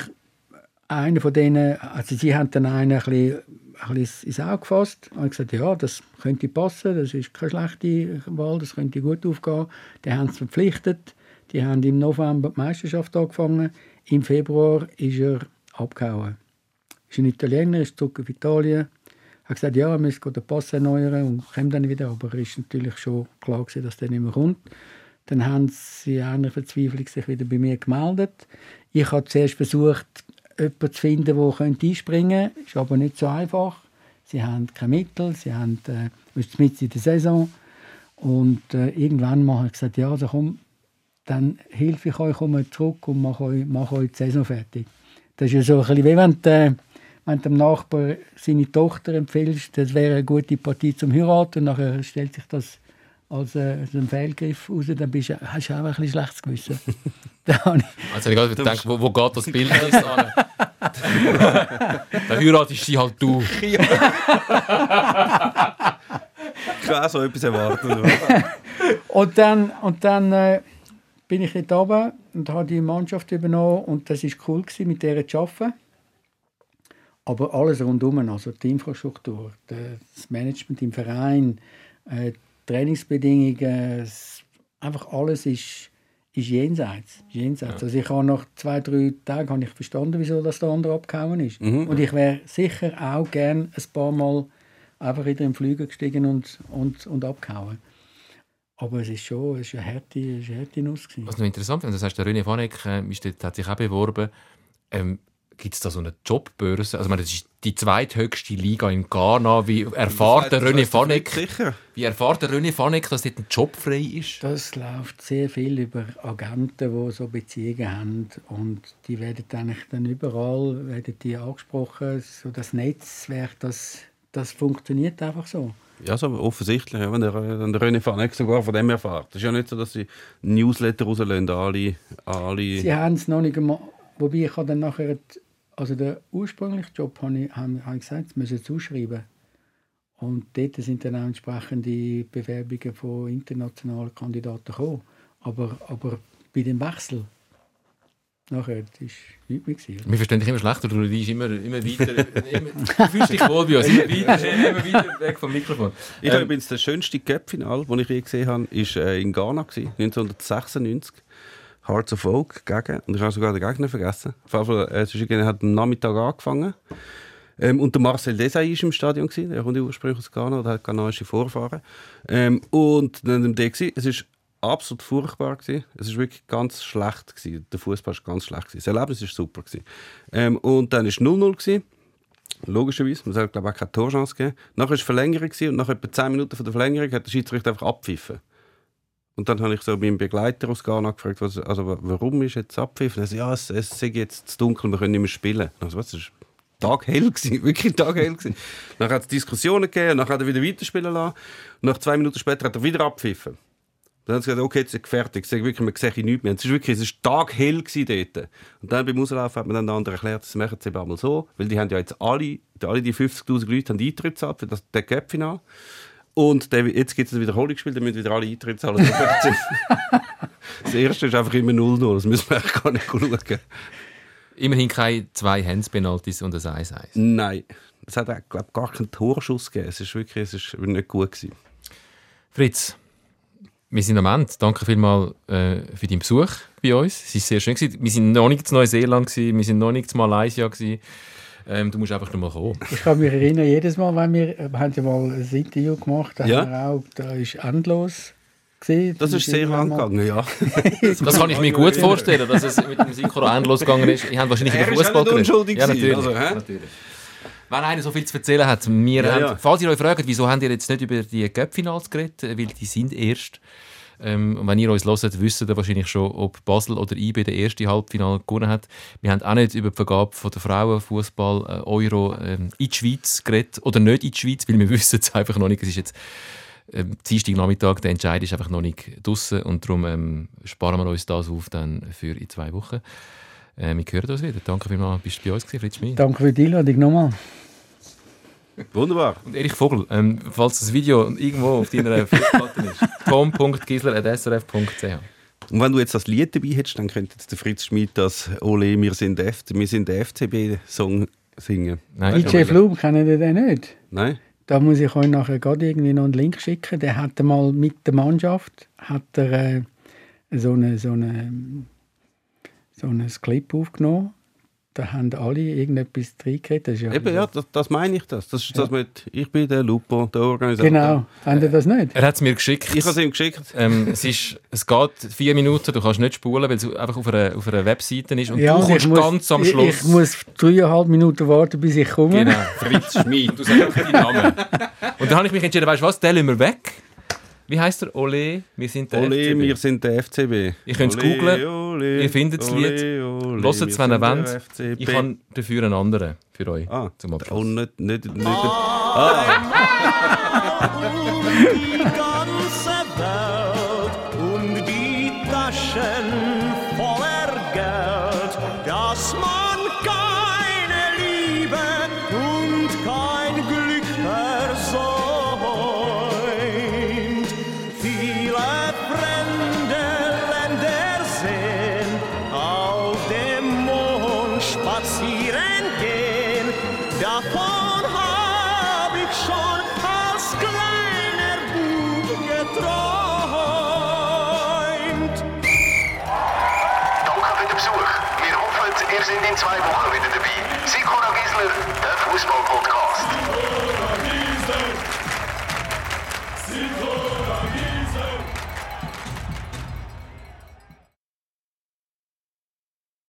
einer von denen, also sie haben dann einen ein bisschen, ein bisschen ins Auge gefasst und gesagt, ja, das könnte passen, das ist keine schlechte Wahl, das könnte gut aufgehen. Die haben es verpflichtet, die haben im November die Meisterschaft angefangen, im Februar ist er abgehauen. Ist ein Italiener, ist zurück auf Italien, hat gesagt, ja, er müsse den Pass erneuern und kommt dann wieder, aber es ist natürlich schon klar gewesen, dass der nicht mehr kommt. Dann haben sie in einer Verzweiflung sich wieder bei mir gemeldet. Ich habe zuerst versucht, jemanden zu finden, der einspringen könnte. Ist aber nicht so einfach. Sie haben keine Mittel, sie haben äh, ist in der Saison. Und äh, irgendwann habe ich gesagt, ja, also komm, dann helfe ich euch, komme zurück und mache euch, mache euch die Saison fertig. Das ist ja so ein bisschen, wie wenn du, wenn dem Nachbar seine Tochter empfiehlst, das wäre eine gute Partie zum Heiraten und nachher stellt sich das als, äh, als ein Fehlgriff raus, dann bist du, hast du auch ein bisschen schlechtes Gewissen. da habe ich, Also ich habe gerade gedacht, wo, wo geht das Bild an? Der heiratest sie halt du. Ich kann auch so etwas erwarten. Und dann, und dann äh, bin ich dort runter und habe die Mannschaft übernommen und das war cool, gewesen, mit der zu arbeiten. Aber alles rundum, also die Infrastruktur, das Management im Verein, äh, Trainingsbedingungen, einfach alles ist, ist jenseits. jenseits. Also ich habe nach zwei, drei Tagen habe ich verstanden, wieso das der andere abgehauen ist. Und ich wäre sicher auch gern ein paar Mal einfach wieder im Flüger gestiegen und, und, und abgehauen. Aber es ist schon es ist eine harte, es ist eine harte Nuss. Gewesen. Was noch interessant finde, das heißt, der René Vanek äh, ist hat sich auch beworben. Ähm, Gibt es da so eine Jobbörse? Also, ich meine, das ist die zweithöchste Liga in Ghana. Wie erfahrt der René Fanek, wie erfahrt der René Fanek, dass dort ein Job frei ist? Das läuft sehr viel über Agenten, die so Beziehungen haben und die werden eigentlich dann überall werden die angesprochen. So das Netzwerk, das, das funktioniert einfach so. Ja, so offensichtlich, ja, wenn der, wenn der René Fanek sogar von dem erfährt. Das ist ja nicht so, dass sie Newsletter rauslösen, alle, alle Sie haben es noch nicht einmal, wobei ich habe dann nachher, die- also den ursprünglichen Job habe ich, habe, habe ich gesagt, sie müssen zuschreiben. Und dort sind dann auch entsprechende Bewerbungen von internationalen Kandidaten gekommen. Aber, aber bei dem Wechsel nachher, das war nichts mehr. gewesen. Wir verstehen dich immer schlechter, du bist immer, immer weiter. Immer, du fühlst dich wohl bei uns. Immer weiter, immer weiter weg vom Mikrofon. Ich habe übrigens das schönste Cup-Final, das ich je gesehen habe, war äh, in Ghana, gewesen, 1996. Hearts of Oak gegen, und ich habe sogar den Gegner vergessen. Fall, äh, hat am Nachmittag angefangen. Ähm, und der Marcel Desai war im Stadion, gewesen, der kommt ursprünglich aus Ghana, der hat ghanaische Vorfahren. Ähm, und dann war der, es war absolut furchtbar. Gewesen. Es war wirklich ganz schlecht. Gewesen. Der Fußball war ganz schlecht. Gewesen. Das Erlebnis war super. Gewesen. Ähm, und dann war es 0-0. gewesen. Logischerweise, man hat glaube ich auch keine Torchance gegeben. Nachher war es Verlängerung und nach etwa 10 Minuten von der Verlängerung hat der Schiedsrichter einfach abpfiffen. Und dann habe ich so meinen Begleiter aus Ghana gefragt, was, also, wa- warum ist jetzt abpfiffen? Er sagt, ja, es, es sei jetzt zu dunkel, wir können nicht mehr spielen. Also, was, war taghell, gewesen, wirklich taghell. Gewesen. Dann hat es Diskussionen gegeben, dann hat er wieder weiterspielen lassen. Und nach zwei Minuten später hat er wieder abpfiffen. Dann haben sie gesagt, okay, jetzt ist fertig. Ich sage wirklich, man sehe nichts mehr. Es ist wirklich, es war taghell dort. Und dann beim Auslaufen hat man dann den anderen erklärt, das machen sie eben einmal so, weil die haben ja jetzt alle, alle die 50'000 Leute haben Eintritt gezahlt für das, den Cup-Final. Und der, jetzt gibt es ein Wiederholungsspiel, dann müssen wieder alle Eintritt zahlen. das erste ist einfach immer 0-0, das müssen wir eigentlich gar nicht schauen. Immerhin keine zwei Hands-Penalties und ein 1-1. Nein, es hat auch, glaub, gar keinen Torschuss gegeben. Es ist wirklich es ist nicht gut gewesen. Fritz, wir sind am Ende. Danke vielmals äh, für deinen Besuch bei uns. Es war sehr schön. Gewesen. Wir sind noch nicht in Neuseeland, gewesen, wir sind noch nicht in Malaysia. Gewesen. Ähm, du musst einfach noch mal kommen. Ich kann mich erinnern, jedes Mal, wenn wir, wir haben ja mal ein Interview gemacht, da Ja. haben wir auch, da ist endlos gewesen. Das ist sehr lang gegangen, ja. Das kann ich mir gut vorstellen, dass es mit dem Synchro endlos gegangen ist. Ich habe wahrscheinlich Er über auch Fußball unschuldig Ja, natürlich. also, natürlich. Wenn einer so viel zu erzählen hat, wir Ja, haben, ja. falls ihr euch fragt, wieso habt ihr jetzt nicht über die Cup-Finals geredet, weil die sind erst. Ähm, wenn ihr uns hört, wisst ihr wahrscheinlich schon, ob Basel oder IB der erste Halbfinale gewonnen hat. Wir haben auch nicht über die Vergabe von der Frauenfußball äh, Euro ähm, in die Schweiz geredet oder nicht in die Schweiz, weil wir wissen es einfach noch nicht. Es ist jetzt ähm, Dienstagnachmittag, der Entscheid ist einfach noch nicht draussen und darum ähm, sparen wir uns das auf dann für in zwei Wochen. Äh, wir hören uns wieder. Danke vielmals, bist du bei uns gewesen, Fritz Schmid. Danke für die Einladung nochmal. Wunderbar. Und Erich Vogel, ähm, falls das Video irgendwo auf deiner Festplatte ist, tom.gisler.srf.ch Und wenn du jetzt das Lied dabei hättest, dann könnte jetzt der Fritz Schmid das Ole, wir sind der, F wir sind der FCB-Song singen. Nein, DJ Flum, kennen ihr den nicht? Nein? Da muss ich euch nachher gerade irgendwie noch einen Link schicken. Der hat mal mit der Mannschaft hat er, äh, so, eine, so, eine, so ein Clip aufgenommen. Da haben alle irgendetwas reingeredet. Das ja Eben, ja, das, das meine ich das. Das ist das mit, ich bin der Lupo, der Organisator. Genau. Habt ihr das nicht? Er hat es mir geschickt. Ich habe es ihm geschickt. ähm, es, ist, es geht vier Minuten, du kannst nicht spulen, weil es einfach auf einer, auf einer Webseite ist und du und kommst ganz am ich- Schluss. Ich muss dreieinhalb Minuten warten, bis ich komme. Genau, Fritz Schmid, du sagst einfach deinen Namen. Und dann habe ich mich entschieden, weißt du was, den lassen wir weg. Wie heißt er? Ole, wir sind der Ole, FCB. wir sind der FCB. Ihr könnt's Ole, googlen. ole, Ihr findet das Lied. Hört es, wenn ihr der wollt. Ich habe dafür einen anderen für euch Ah, zum Abschluss. oh, nicht, nicht, nicht, die